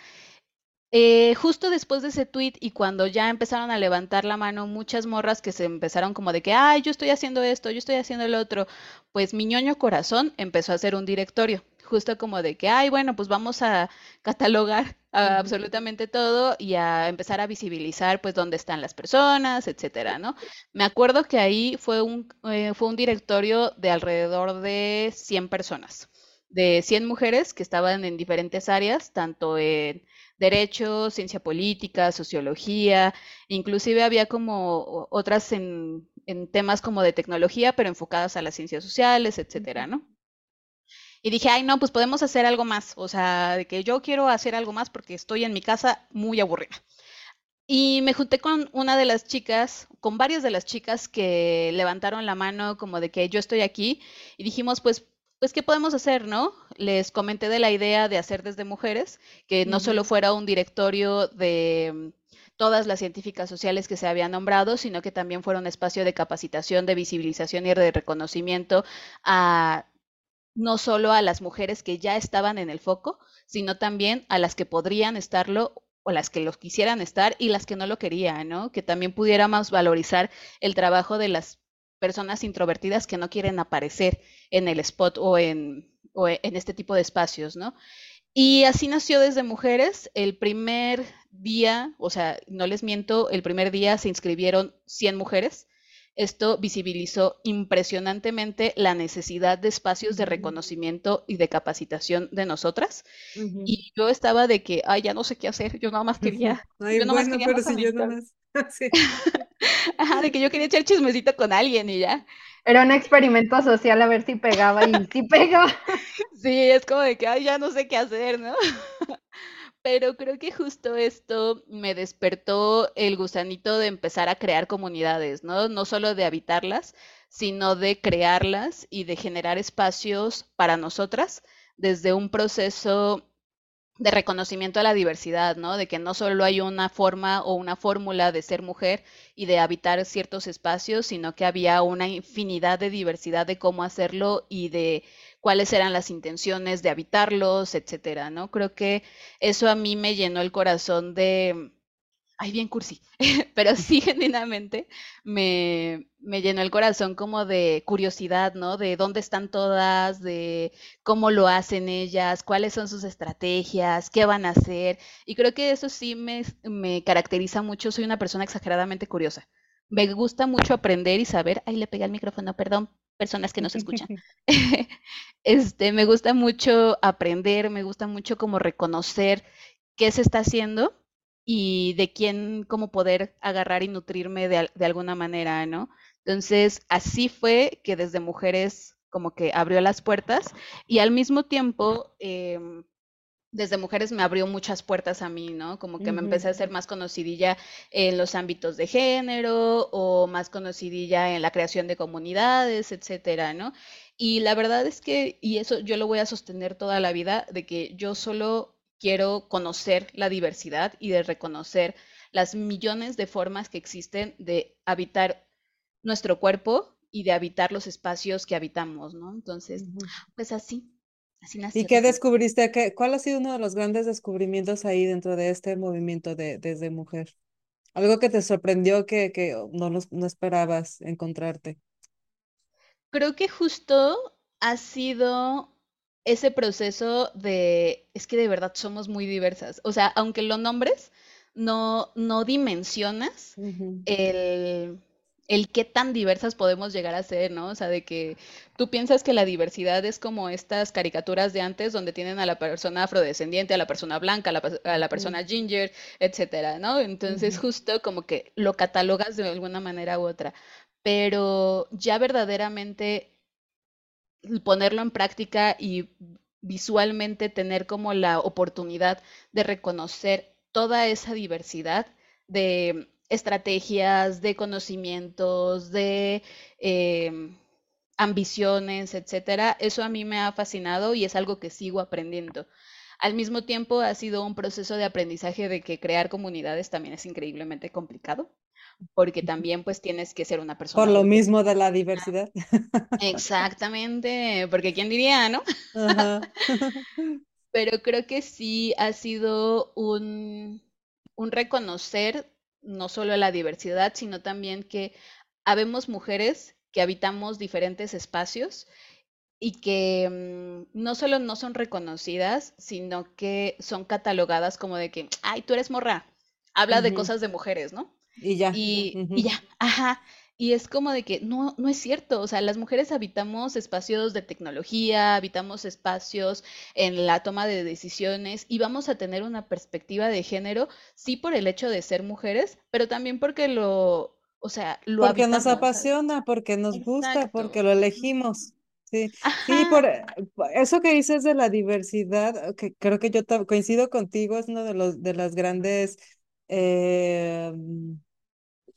Eh, justo después de ese tweet y cuando ya empezaron a levantar la mano muchas morras que se empezaron como de que, ay, yo estoy haciendo esto, yo estoy haciendo el otro, pues mi ñoño corazón empezó a hacer un directorio justo como de que, ay, bueno, pues vamos a catalogar absolutamente todo y a empezar a visibilizar pues dónde están las personas, etcétera, ¿no? Me acuerdo que ahí fue un, eh, fue un directorio de alrededor de 100 personas, de 100 mujeres que estaban en diferentes áreas, tanto en derecho, ciencia política, sociología, inclusive había como otras en, en temas como de tecnología, pero enfocadas a las ciencias sociales, etcétera, ¿no? Y dije, ay, no, pues podemos hacer algo más. O sea, de que yo quiero hacer algo más porque estoy en mi casa muy aburrida. Y me junté con una de las chicas, con varias de las chicas que levantaron la mano como de que yo estoy aquí y dijimos, pues, pues, ¿qué podemos hacer, no? Les comenté de la idea de hacer desde mujeres, que no solo fuera un directorio de mm, todas las científicas sociales que se habían nombrado, sino que también fuera un espacio de capacitación, de visibilización y de reconocimiento a no solo a las mujeres que ya estaban en el foco, sino también a las que podrían estarlo o las que los quisieran estar y las que no lo querían, ¿no? Que también pudiéramos valorizar el trabajo de las personas introvertidas que no quieren aparecer en el spot o en, o en este tipo de espacios, ¿no? Y así nació desde Mujeres. El primer día, o sea, no les miento, el primer día se inscribieron 100 mujeres. Esto visibilizó impresionantemente la necesidad de espacios de reconocimiento y de capacitación de nosotras. Y yo estaba de que, ay, ya no sé qué hacer, yo nada más quería. Ay, yo bueno, pero si yo nada más. Sí. Ajá, de que yo quería echar chismecito con alguien y ya. Era un experimento social a ver si pegaba y sí pegaba. Sí, es como de que, ay, ya no sé qué hacer, ¿no? Pero creo que justo esto me despertó el gusanito de empezar a crear comunidades, ¿no? No solo de habitarlas, sino de crearlas y de generar espacios para nosotras desde un proceso de reconocimiento a la diversidad, ¿no? De que no solo hay una forma o una fórmula de ser mujer y de habitar ciertos espacios, sino que había una infinidad de diversidad de cómo hacerlo y de cuáles eran las intenciones de habitarlos, etcétera, ¿no? Creo que eso a mí me llenó el corazón de, ay, bien cursi, pero sí genuinamente me, me, llenó el corazón como de curiosidad, ¿no? De dónde están todas, de cómo lo hacen ellas, cuáles son sus estrategias, qué van a hacer. Y creo que eso sí me, me caracteriza mucho, soy una persona exageradamente curiosa. Me gusta mucho aprender y saber, ay, le pegué al micrófono, perdón, personas que nos escuchan. este, me gusta mucho aprender, me gusta mucho como reconocer qué se está haciendo y de quién como poder agarrar y nutrirme de, de, alguna manera, ¿no? Entonces, así fue que desde mujeres como que abrió las puertas y al mismo tiempo, eh, desde mujeres me abrió muchas puertas a mí, ¿no? Como que me empecé a ser más conocidilla en los ámbitos de género o más conocidilla en la creación de comunidades, etcétera, ¿no? Y la verdad es que, y eso yo lo voy a sostener toda la vida, de que yo solo quiero conocer la diversidad y de reconocer las millones de formas que existen de habitar nuestro cuerpo y de habitar los espacios que habitamos, ¿no? Entonces, pues así, así nació. ¿Y qué descubriste? ¿Qué, ¿Cuál ha sido uno de los grandes descubrimientos ahí dentro de este movimiento de desde mujer? Algo que te sorprendió que, que no, no esperabas encontrarte. Creo que justo ha sido ese proceso de, es que de verdad somos muy diversas. O sea, aunque lo nombres, no, no dimensionas el, el qué tan diversas podemos llegar a ser, ¿no? O sea, de que tú piensas que la diversidad es como estas caricaturas de antes donde tienen a la persona afrodescendiente, a la persona blanca, a la, persona ginger, etcétera, ¿no? Entonces, justo como que lo catalogas de alguna manera u otra. Pero ya verdaderamente ponerlo en práctica y visualmente tener como la oportunidad de reconocer toda esa diversidad de estrategias, de conocimientos, de em, ambiciones, etcétera. Eso a mí me ha fascinado y es algo que sigo aprendiendo. Al mismo tiempo ha sido un proceso de aprendizaje de que crear comunidades también es increíblemente complicado porque también pues tienes que ser una persona. Por lo mismo de la diversidad. Exactamente, porque quién diría, ¿no? Pero creo que sí ha sido un, un reconocer no solo la diversidad, sino también que habemos mujeres que habitamos diferentes espacios y que mm, no solo no son reconocidas, sino que son catalogadas como de que, ay, tú eres morra, habla de cosas de mujeres, ¿no? Y ya. Y, y, ya, ajá. Y es como de que no, no es cierto. O sea, las mujeres habitamos espacios de tecnología, habitamos espacios en la toma de decisiones y vamos a tener una perspectiva de género, sí por el hecho de ser mujeres, pero también porque lo, o sea, lo Porque nos apasiona, porque nos gusta, porque lo elegimos. Sí, sí, por eso que dices de la diversidad, que creo que yo coincido contigo, es uno de los de las grandes eh,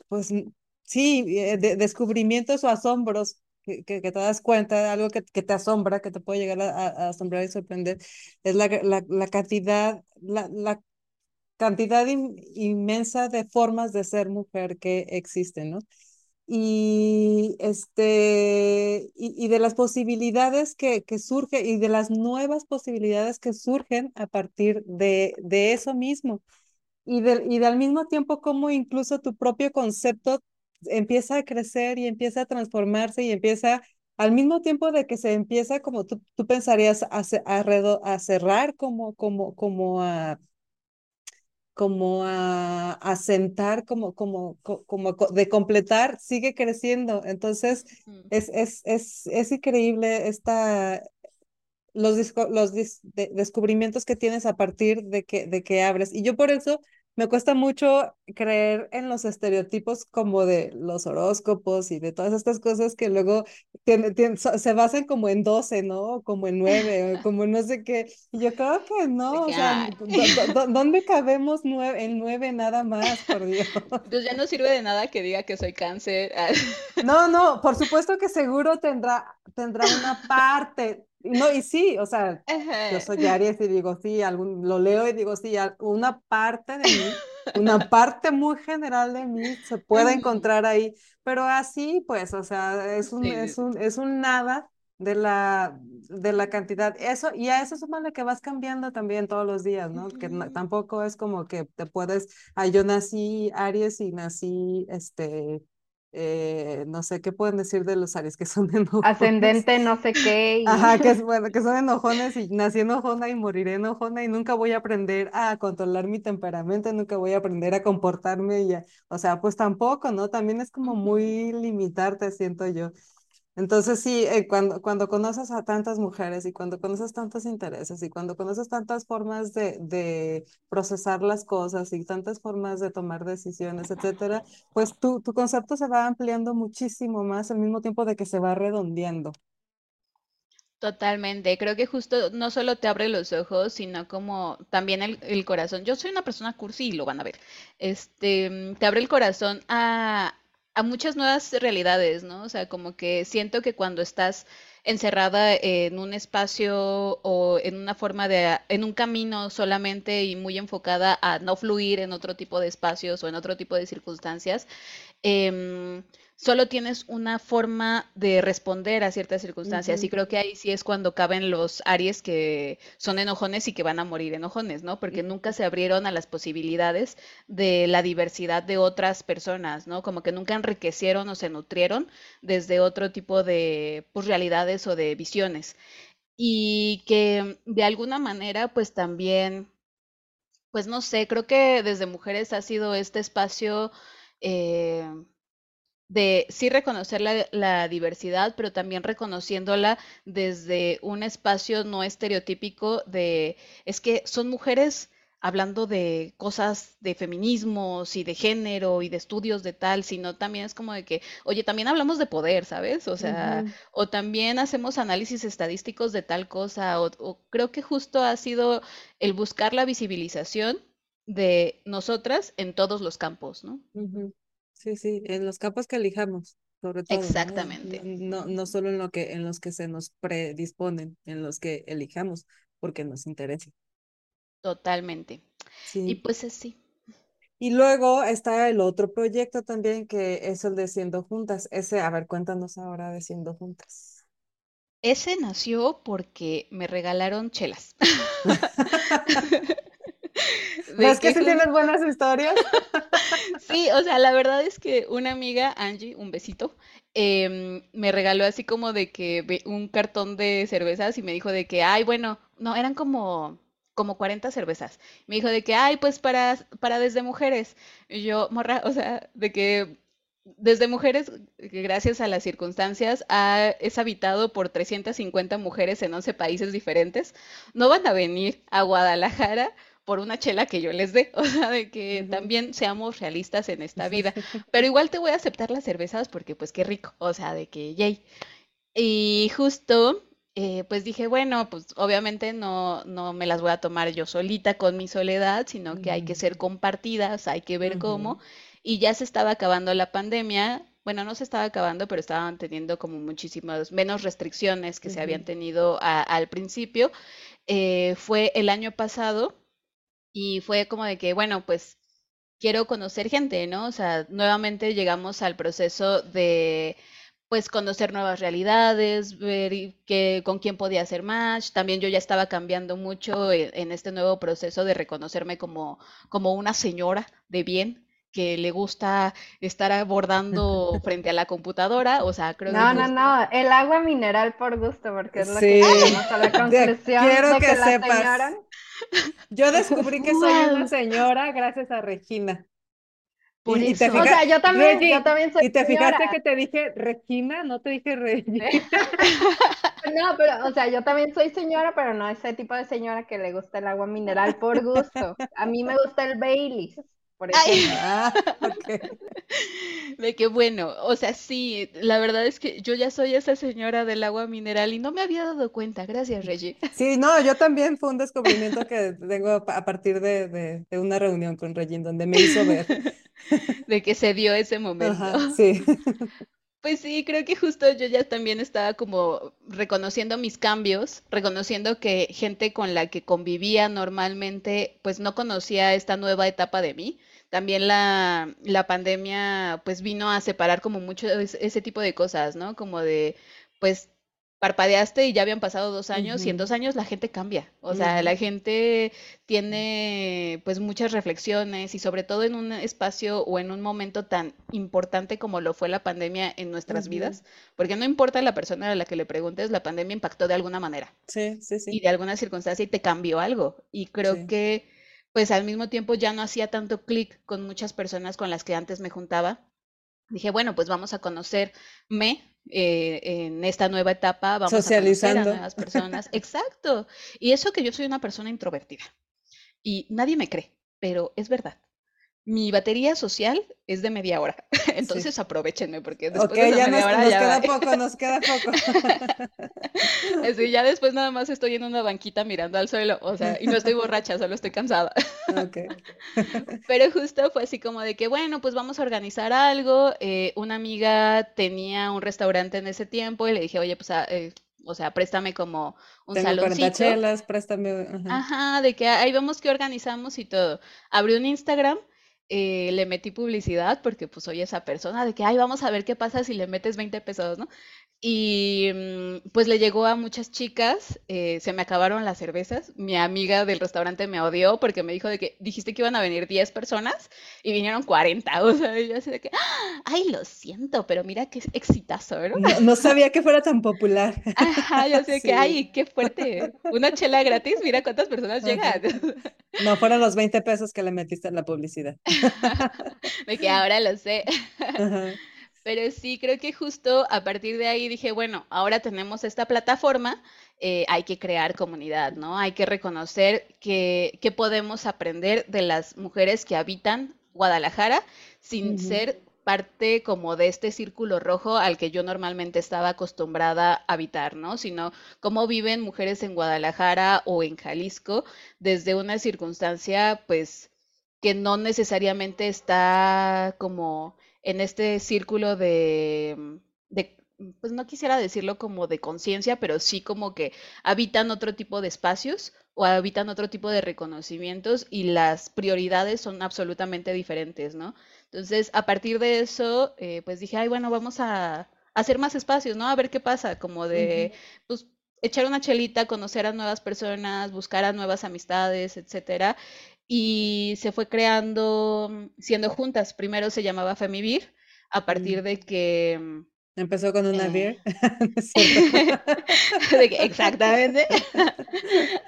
pues sí, eh, de, descubrimientos o asombros que, que, te das cuenta de algo que, que, te asombra, que te puede llegar a, a asombrar y sorprender, es la, la, la cantidad, la, la cantidad inmensa de formas de ser mujer que existen, ¿no? Y, este, y, de las posibilidades que, que surgen y de las nuevas posibilidades que surgen a partir de, de eso mismo. Y, de, y al mismo tiempo como incluso tu propio concepto empieza a crecer y empieza a transformarse y empieza al mismo tiempo de que se empieza como tú, tú pensarías a, a, a cerrar como, como, como a como a, a sentar, como, como, como de completar, sigue creciendo. Entonces, es, es, es, es increíble esta, los, los descubrimientos que tienes a partir de que, de que abres. Y yo por eso me cuesta mucho creer en los estereotipos como de los horóscopos y de todas estas cosas que luego se basan como en 12, ¿no? Como en 9, como no sé qué. Y yo creo que no, o sea, ¿dónde cabemos nueve, en 9 nada más, por Dios? Pues ya no sirve de nada que diga que soy cáncer. No, no, por supuesto que seguro tendrá, tendrá una parte, no, y sí, o sea, yo soy Aries y digo, sí, algún, lo leo y digo, sí, una parte de mí, una parte muy general de mí se puede encontrar ahí, pero así, pues, o sea, es un, es un, es un nada de la, de la cantidad. Eso, y a eso de que vas cambiando también todos los días, ¿no? Que tampoco es como que te puedes, ah, yo nací Aries y nací, este, eh, no sé qué pueden decir de los Aries que son enojones. Ascendente, no sé qué. Ajá, que es bueno, que son enojones y nací enojona y moriré enojona y nunca voy a aprender a controlar mi temperamento, nunca voy a aprender a comportarme y o sea, pues tampoco, ¿no? También es como muy limitarte, siento yo. Entonces sí, eh, cuando, cuando conoces a tantas mujeres y cuando conoces tantos intereses y cuando conoces tantas formas de, de procesar las cosas y tantas formas de tomar decisiones, etcétera, pues tu, tu concepto se va ampliando muchísimo más al mismo tiempo de que se va redondeando. Totalmente, creo que justo no solo te abre los ojos, sino como también el, el, corazón. Yo soy una persona cursi y lo van a ver. Este, te abre el corazón a, a muchas nuevas realidades, ¿no? O sea, como que siento que cuando estás encerrada en un espacio o en una forma de, en un camino solamente y muy enfocada a no fluir en otro tipo de espacios o en otro tipo de circunstancias, eh, solo tienes una forma de responder a ciertas circunstancias. Y creo que ahí sí es cuando caben los Aries que son enojones y que van a morir enojones, ¿no? Porque nunca se abrieron a las posibilidades de la diversidad de otras personas, ¿no? Como que nunca enriquecieron o se nutrieron desde otro tipo de pues, realidades o de visiones. Y que de alguna manera, pues también, pues no sé, creo que desde mujeres ha sido este espacio. Eh, de sí reconocer la, diversidad, pero también reconociéndola desde un espacio no estereotípico de, es que son mujeres hablando de cosas de feminismos y de género y de estudios de tal, sino también es como de que, oye, también hablamos de poder, ¿sabes? O sea, o también hacemos análisis estadísticos de tal cosa, o, creo que justo ha sido el buscar la visibilización de nosotras en todos los campos, ¿no? Sí, sí, en los campos que elijamos, sobre todo. Exactamente. No, no, solo en lo que, en los que se nos predisponen, en los que elijamos, porque nos interesa. Totalmente. Y pues así. Y luego está el otro proyecto también que es el de Siendo Juntas. Ese, a ver, cuéntanos ahora de Siendo Juntas. Ese nació porque me regalaron chelas. ¿Ves que sí tienes buenas historias? sí, o sea, la verdad es que una amiga, Angie, un besito, em, me regaló así como de que un cartón de cervezas y me dijo de que, ay, bueno, no, eran como como 40 cervezas. Me dijo de que, ay, pues para, para desde mujeres. Y yo, morra, o sea, de que desde mujeres, que gracias a las circunstancias, ha, es habitado por 350 mujeres en 11 países diferentes. No van a venir a Guadalajara por una chela que yo les dé, o sea, de que también seamos realistas en esta vida. Pero igual te voy a aceptar las cervezas porque pues qué rico, o sea, de que yay. Y justo, eh, pues dije, bueno, pues obviamente no, no me las voy a tomar yo solita con mi soledad, sino que hay que ser compartidas, hay que ver cómo. Y ya se estaba acabando la pandemia bueno, no se estaba acabando, pero estaban teniendo como muchísimas menos restricciones que se habían tenido al principio. Eh, fue el año pasado y fue como de que, bueno, pues quiero conocer gente, ¿no? O sea, nuevamente llegamos al proceso de pues conocer nuevas realidades, ver que, con quién podía hacer match. También yo ya estaba cambiando mucho en, en, este nuevo proceso de reconocerme como, como una señora de bien que le gusta estar abordando frente a la computadora, o sea, creo no, que... No, no, no, el agua mineral por gusto, porque es lo que llegamos a la conclusión Quiero de que, que sepas. señora... Yo descubrí que soy una señora gracias a Regina. Por y, y te. O sea, yo también, Regi, yo también soy ¿Y te fijaste que te dije Regina? No te dije Regina. No, pero, o sea, yo también soy señora, pero no ese tipo de señora que le gusta el agua mineral por gusto. A mí me gusta el Baileys, por Ay. ejemplo. Ah. De que bueno, o sea, sí, la verdad es que yo ya soy esa señora del agua mineral y no me había dado cuenta. Gracias, Reggie. Sí, no, yo también fue un descubrimiento que tengo a a partir de, de, de una reunión con Regina donde me hizo ver. De que se dio ese momento. Ajá, sí. Pues sí, creo que justo yo ya también estaba como reconociendo mis cambios, reconociendo que gente con la que convivía normalmente, pues no conocía esta nueva etapa de mí. También la, la pandemia pues vino a separar como mucho es- ese tipo de cosas, ¿no? Como de, pues parpadeaste y ya habían pasado dos años y en dos años la gente cambia. O sea, la gente tiene pues muchas reflexiones y sobre todo en un espacio o en un momento tan importante como lo fue la pandemia en nuestras vidas, porque no importa la persona a la que le preguntes, la pandemia impactó de alguna manera Sí, sí, y sí. de alguna circunstancia y te cambió algo. Y creo Sí. que pues al mismo tiempo ya no hacía tanto clic con muchas personas con las que antes me juntaba. Dije, bueno, pues vamos a conocerme eh, en esta nueva etapa, vamos a conocer a Socializando. nuevas personas. Exacto. Y eso que yo soy una persona introvertida. Y nadie me cree, pero es verdad. Mi batería social es de media hora. Entonces aprovechenme porque después de ya media nos, hora nos ya queda va- poco, nos queda poco. Así, ya después nada más estoy en una banquita mirando al suelo, o sea, y no estoy borracha, solo estoy cansada. Ok. Pero justo fue así como de que, bueno, pues vamos a organizar algo. eh, una amiga tenía un restaurante en ese tiempo y le dije, oye, pues, a- eh, o sea, préstame como un Tengo 40 saloncito. chelas, préstame. Ajá. Ajá, de que ahí vemos qué organizamos y todo. Abrí un Instagram, eh, le metí publicidad porque pues soy esa persona de que, ay, vamos a ver qué pasa si le metes 20 pesos, ¿no? Y mm, pues le llegó a muchas chicas, eh, se me acabaron las cervezas. Mi amiga del restaurante me odió porque me dijo de que dijiste que iban a venir 10 personas y vinieron 40. O sea, yo así de que, "Ah, ay, lo siento, pero mira qué exitazo, ¿no? No, no sabía que fuera tan popular. Ajá, yo así de que, ay, qué fuerte. Una chela gratis, mira cuántas personas llegan. No, fueron los 20 pesos que le metiste en la publicidad. De que ahora lo sé. Ajá. Pero sí, creo que justo a partir de ahí dije, bueno, ahora tenemos esta plataforma, eh, hay que crear comunidad, ¿no? Hay que reconocer que, que podemos aprender de las mujeres que habitan Guadalajara sin ser parte como de este círculo rojo al que yo normalmente estaba acostumbrada a habitar, ¿no? Sino cómo viven mujeres en Guadalajara o en Jalisco desde una circunstancia, pues, que no necesariamente está como en este círculo de, mm, de, pues no quisiera decirlo como de conciencia, pero sí como que habitan otro tipo de espacios o habitan otro tipo de reconocimientos y las prioridades son absolutamente diferentes, ¿no? Entonces, a partir de eso, eh, pues dije, ay, bueno, vamos a hacer más espacios, ¿no? A ver qué pasa, como de, pues, echar una chelita, conocer a nuevas personas, buscar a nuevas amistades, etcétera. Y se fue creando, mm, siendo juntas. Primero se llamaba Femivir, a partir Mm. de que, mm, Empezó con una Eh. beer. De que- exactamente.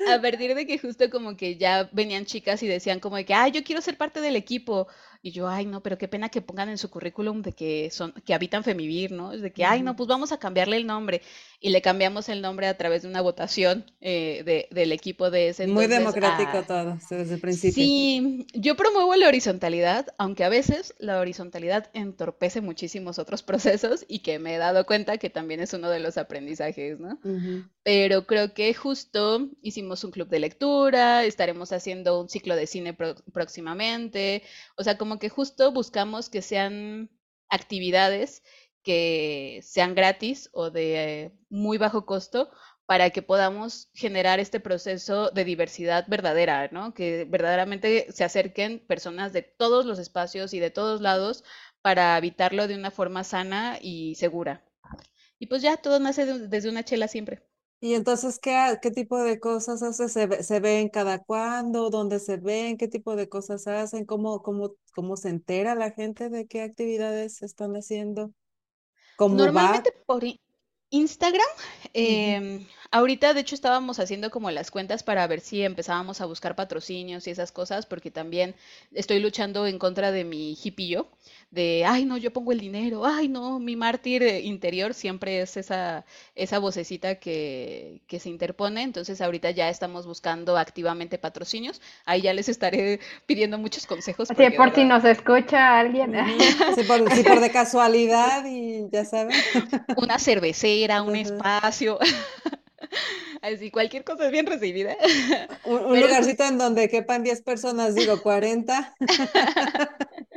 A partir de que justo como que ya venían chicas y decían como de que, ay, yo quiero ser parte del equipo. Y yo, ay, no, pero qué pena que pongan en su currículum de que son, que habitan Femivir, ¿no? Es de que, ay, no, pues vamos a cambiarle el nombre. Y le cambiamos el nombre a través de una votación eh, de, del equipo de ese Muy entonces democrático a- todo, desde el principio. Sí, yo promuevo la horizontalidad, aunque a veces la horizontalidad entorpece muchísimos otros procesos y que me he dado cuenta que también es uno de los aprendizajes, ¿no? Ujú. Pero creo que justo hicimos un club de lectura, estaremos haciendo un ciclo de cine pro- próximamente, o sea, como que justo buscamos que sean actividades que sean gratis o de muy bajo costo para que podamos generar este proceso de diversidad verdadera, ¿no? Que verdaderamente se acerquen personas de todos los espacios y de todos lados para habitarlo de una forma sana y segura. Y pues ya, todo nace desde una chela siempre. Y entonces, ¿qué, qué tipo de cosas hace? ¿Se, se ven cada cuándo? ¿Dónde se ven? ¿Qué tipo de cosas hacen? ¿Cómo, cómo, cómo se entera la gente de qué actividades están haciendo? ¿Cómo Normalmente por Instagram. Em, ahorita, de hecho, estábamos haciendo como las cuentas para ver si empezábamos a buscar patrocinios y esas cosas, porque también estoy luchando en contra de mi hippie yo de, ay, no, yo pongo el dinero, ay, no, mi mártir interior siempre es esa, esa vocecita que, que se interpone. Entonces, ahorita ya estamos buscando activamente patrocinios. Ahí ya les estaré pidiendo muchos consejos. Sí, por si nos escucha alguien. Sí, por, por de casualidad y ya saben. Una cervecera, un espacio. Así, cualquier cosa es bien recibida. Un, lugarcito en donde quepan 10 personas, digo 40.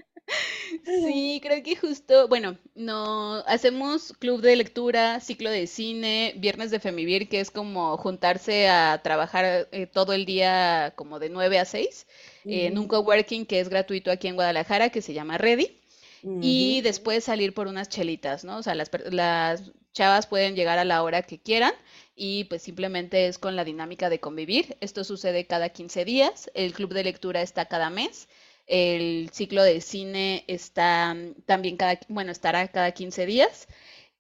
Sí, creo que justo, bueno, no hacemos club de lectura, ciclo de cine, viernes de Femivir, que es como juntarse a trabajar eh, todo el día como de 9 a 6, en un coworking que es gratuito aquí en Guadalajara, que se llama Ready, y después salir por unas chelitas, ¿no? O sea, las, las chavas pueden llegar a la hora que quieran y pues simplemente es con la dinámica de convivir. Esto sucede cada 15 días, el club de lectura está cada mes el ciclo de cine está mm, también cada, bueno, estará cada 15 días.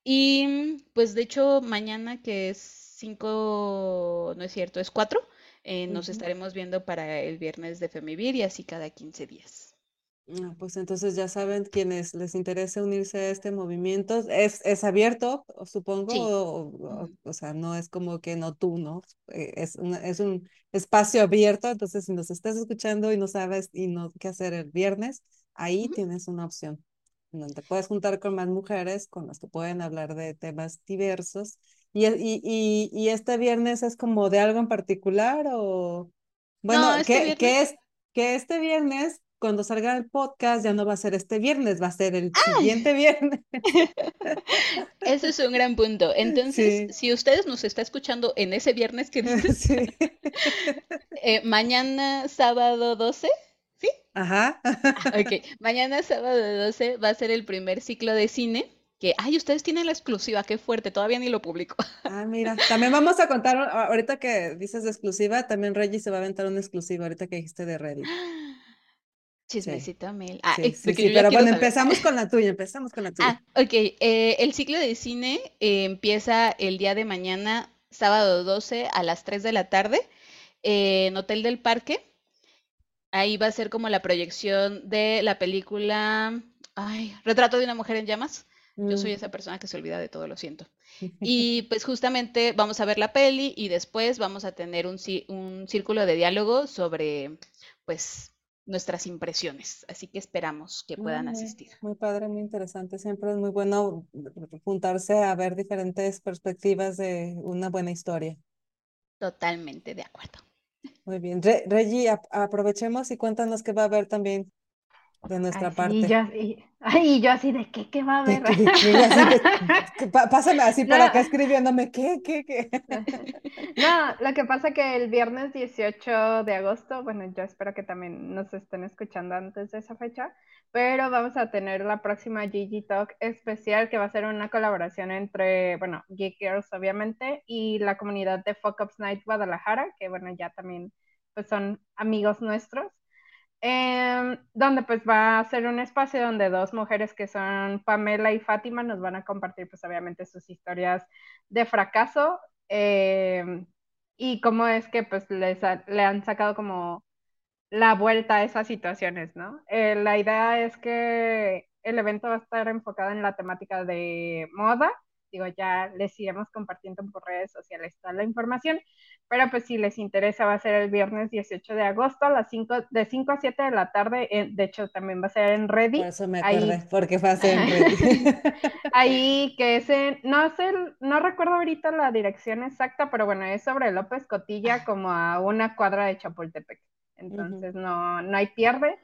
Y pues de hecho mañana que es 5, no es cierto, es 4, eh, nos estaremos viendo para el viernes de Femivir y así cada 15 días. Ah, pues entonces ya saben quienes les interese unirse a este movimiento. Es, es abierto, supongo, o, sea, no es como que no tú, ¿no? Eh, es, es un espacio abierto, entonces si nos estás escuchando y no sabes y no qué hacer el viernes, ahí tienes una opción. Donde te puedes juntar con más mujeres con las que pueden hablar de temas diversos. Y, y, y, y este viernes es como de algo en particular o... Bueno, este que, es, que este viernes cuando salga el podcast ya no va a ser este viernes, va a ser el siguiente viernes. Ese es un gran punto. Entonces, si ustedes nos está escuchando en ese viernes que dices, eh, mañana sábado 12, ¿sí? Ajá. Ah, ok, mañana sábado 12 va a ser el primer ciclo de cine que, ay, ustedes tienen la exclusiva, qué fuerte, todavía ni lo publico. Ah, mira, también vamos a contar, ahorita que dices de exclusiva, también Reggie se va a aventar una exclusiva, ahorita que dijiste de Reddit. Chismecita Mel. Ah, sí, sí, pero bueno, empezamos con la tuya, empezamos con la tuya. Ah, ok. Eh, el ciclo de cine eh, empieza el día de mañana, sábado 12 a las 3 de la tarde, eh, en Hotel del Parque. Ahí va a ser como la proyección de la película, ay, Retrato de una mujer en llamas. Yo soy mm. esa persona que se olvida de todo, lo siento. Y pues justamente vamos a ver la peli y después vamos a tener un, un círculo de diálogo sobre, pues, nuestras impresiones. Así que esperamos que puedan asistir. Muy padre, muy interesante. Siempre es muy bueno juntarse a ver diferentes perspectivas de una buena historia. Totalmente de acuerdo. Muy bien. Reggie, aprovechemos y cuéntanos qué va a haber también de nuestra parte. Y yo, ay, yo así de qué, qué va a haber. pásame así por acá escribiéndome, ¿qué, qué, qué? no, lo que pasa que el viernes 18 de agosto, bueno, yo espero que también nos estén escuchando antes de esa fecha, pero vamos a tener la próxima Gigi Talk especial que va a ser una colaboración entre, bueno, Geek Girls obviamente y la comunidad de Fuck Ups Night Guadalajara, que bueno, ya también pues son amigos nuestros. Em, donde pues va a ser un espacio donde dos mujeres que son Pamela y Fátima nos van a compartir pues obviamente sus historias de fracaso em, y cómo es que pues les le han sacado como la vuelta a esas situaciones, ¿no? Eh, la idea es que el evento va a estar enfocado en la temática de moda digo, ya les iremos compartiendo por redes sociales toda la información, pero pues si les interesa va a ser el viernes 18 de agosto a las 5, de 5 a 7 de la tarde, de hecho también va a ser en Ready. Por eso me acordé, porque va a ser en Ready. ahí que es en, no sé, no recuerdo ahorita la dirección exacta, pero bueno, es sobre López Cotilla como a una cuadra de Chapultepec, entonces no, no hay pierde.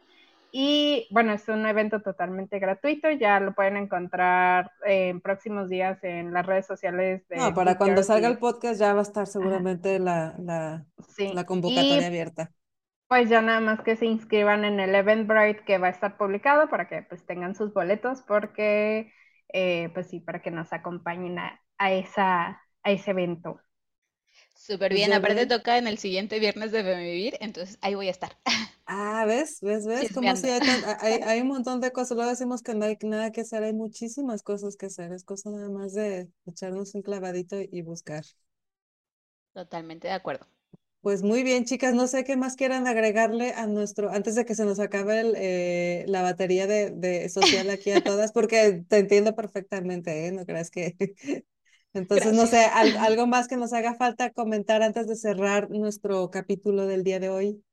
Y bueno, es un evento totalmente gratuito, ya lo pueden encontrar en próximos días en las redes sociales de... No, para cuando salga el podcast ya va a estar seguramente la, la, la convocatoria abierta. Pues ya nada más que se inscriban en el Eventbrite que va a estar publicado para que pues tengan sus boletos porque eh, pues sí, para que nos acompañen a, a, esa, a ese evento. Súper bien, aparte toca en el siguiente viernes de Vivir, entonces ahí voy a estar. Ah, ¿ves? ¿Ves? ¿Ves? Como si hay, hay, un montón de cosas. Luego decimos que no hay nada que hacer, hay muchísimas cosas que hacer. Es cosa nada más de echarnos un clavadito y buscar. Totalmente de acuerdo. Pues muy bien, chicas, no sé qué más quieran agregarle a nuestro, antes de que se nos acabe el, eh, la batería de, de, social aquí a todas, porque te entiendo perfectamente, ¿eh? No creas que entonces, no sé, algo más que nos haga falta comentar antes de cerrar nuestro capítulo del día de hoy.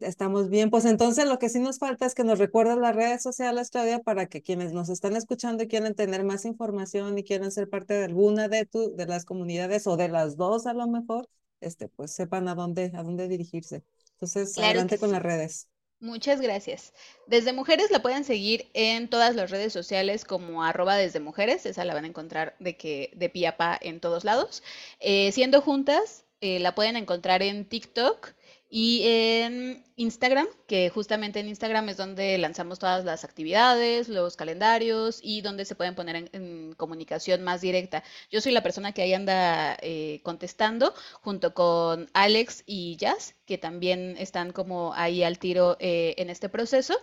Estamos bien, pues entonces lo que sí nos falta es que nos recuerden las redes sociales, Claudia, para que quienes nos están escuchando y quieren tener más información y quieren ser parte de alguna de, tu, de las comunidades o de las dos a lo mejor, este, pues sepan a dónde, a dónde dirigirse. Entonces, adelante con las redes. Muchas gracias. Desde Mujeres la pueden seguir en todas las redes sociales como arroba desde mujeres, esa la van a encontrar de que de piapa en todos lados. Eh, siendo juntas, eh, la pueden encontrar en TikTok y en Instagram, que justamente en Instagram es donde lanzamos todas las actividades, los calendarios y donde se pueden poner en, comunicación más directa. Yo soy la persona que ahí anda eh, contestando junto con Alex y Jazz, que también están como ahí al tiro eh, en este proceso.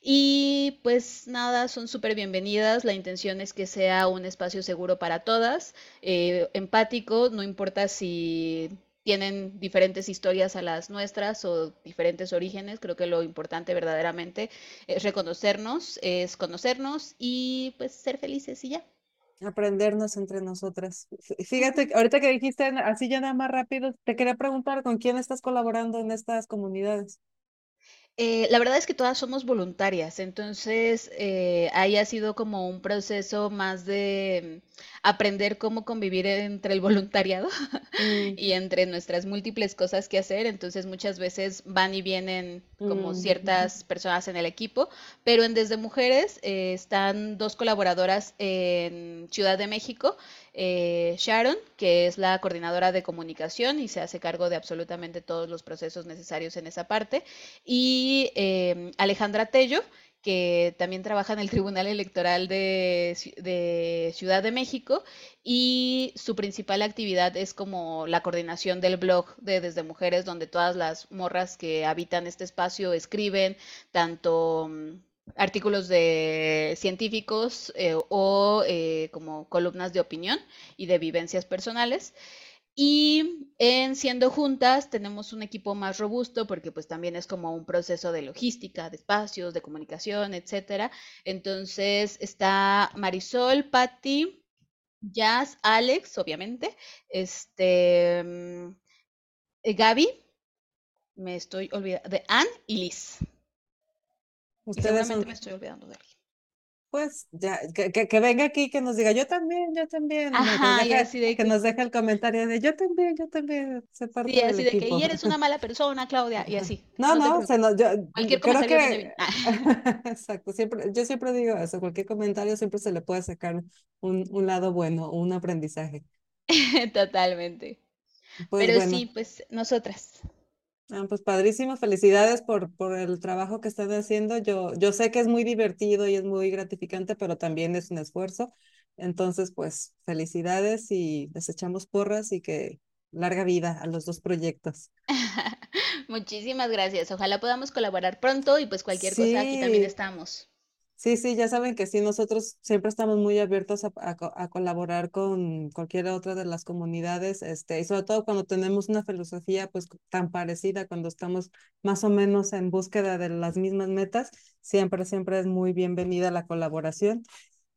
Y pues nada, son súper bienvenidas. La intención es que sea un espacio seguro para todas, eh, empático, no importa si tienen diferentes historias a las nuestras o diferentes orígenes. Creo que lo importante verdaderamente es reconocernos, es conocernos y pues ser felices y ya. Aprendernos entre nosotras. Fíjate, ahorita que dijiste así ya nada más rápido, te quería preguntar con quién estás colaborando en estas comunidades. Eh, la verdad es que todas somos voluntarias, entonces eh, ahí ha sido como un proceso más de aprender cómo convivir entre el voluntariado mm. y entre nuestras múltiples cosas que hacer. Entonces muchas veces van y vienen como mm. ciertas personas en el equipo, pero en Desde Mujeres eh, están dos colaboradoras en Ciudad de México eh, Sharon, que es la coordinadora de comunicación y se hace cargo de absolutamente todos los procesos necesarios en esa parte, y eh, Alejandra Tello, que también trabaja en el Tribunal Electoral de, de, Ciudad de México y su principal actividad es como la coordinación del blog de Desde Mujeres, donde todas las morras que habitan este espacio escriben tanto mm, artículos de científicos eh, o eh, como columnas de opinión y de vivencias personales. Y en Siendo Juntas tenemos un equipo más robusto porque pues también es como un proceso de logística, de espacios, de comunicación, etcétera. Entonces está Marisol, Patti, Jazz, Alex, obviamente, este, mm, Gaby, me estoy olvidando, de Anne y Liz. Ustedes me estoy olvidando de alguien. Pues ya, que, que, venga aquí que nos diga, yo también, yo también. que, nos deje el comentario de yo también, yo también. Se parte sí, así de que y eres una mala persona, Claudia, y así. No, no, no yo, cualquier comentario que... Exacto, siempre, yo siempre digo eso, cualquier comentario siempre se le puede sacar un, un lado bueno, un aprendizaje. Totalmente. Pues Pero sí, pues nosotras. Ah, pues padrísimo, felicidades por, por el trabajo que están haciendo. Yo, yo sé que es muy divertido y es muy gratificante, pero también es un esfuerzo. Entonces, pues felicidades y les echamos porras y que larga vida a los dos proyectos. Muchísimas gracias. Ojalá podamos colaborar pronto y pues cualquier cosa aquí también estamos. Sí, sí, ya saben que sí, nosotros siempre estamos muy abiertos a, a, colaborar con cualquier otra de las comunidades, este, y sobre todo cuando tenemos una filosofía pues tan parecida, cuando estamos más o menos en búsqueda de las mismas metas, siempre, siempre es muy bienvenida la colaboración,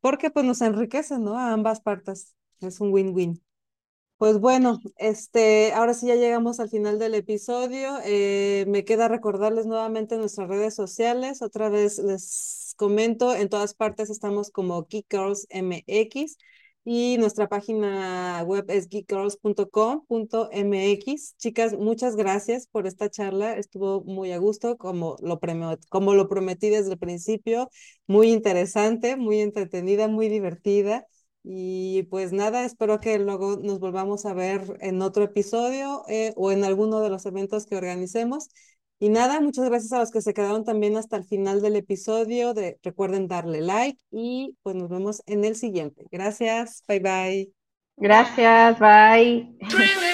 porque pues nos enriquece, ¿no? A ambas partes, es un win-win. Pues bueno, este, ahora sí ya llegamos al final del episodio. Eh, me queda recordarles nuevamente nuestras redes sociales. Otra vez les comento, en todas partes estamos como Geek Girls MX y nuestra página web es geekgirls.com.mx. Chicas, muchas gracias por esta charla. Estuvo muy a gusto, como lo, como lo prometí desde el principio. Muy interesante, muy entretenida, muy divertida. Y pues nada, espero que luego nos volvamos a ver en otro episodio eh, o en alguno de los eventos que organicemos. Y nada, muchas gracias a los que se quedaron también hasta el final del episodio. De, recuerden darle like y pues nos vemos en el siguiente. Gracias, bye bye. Gracias, bye.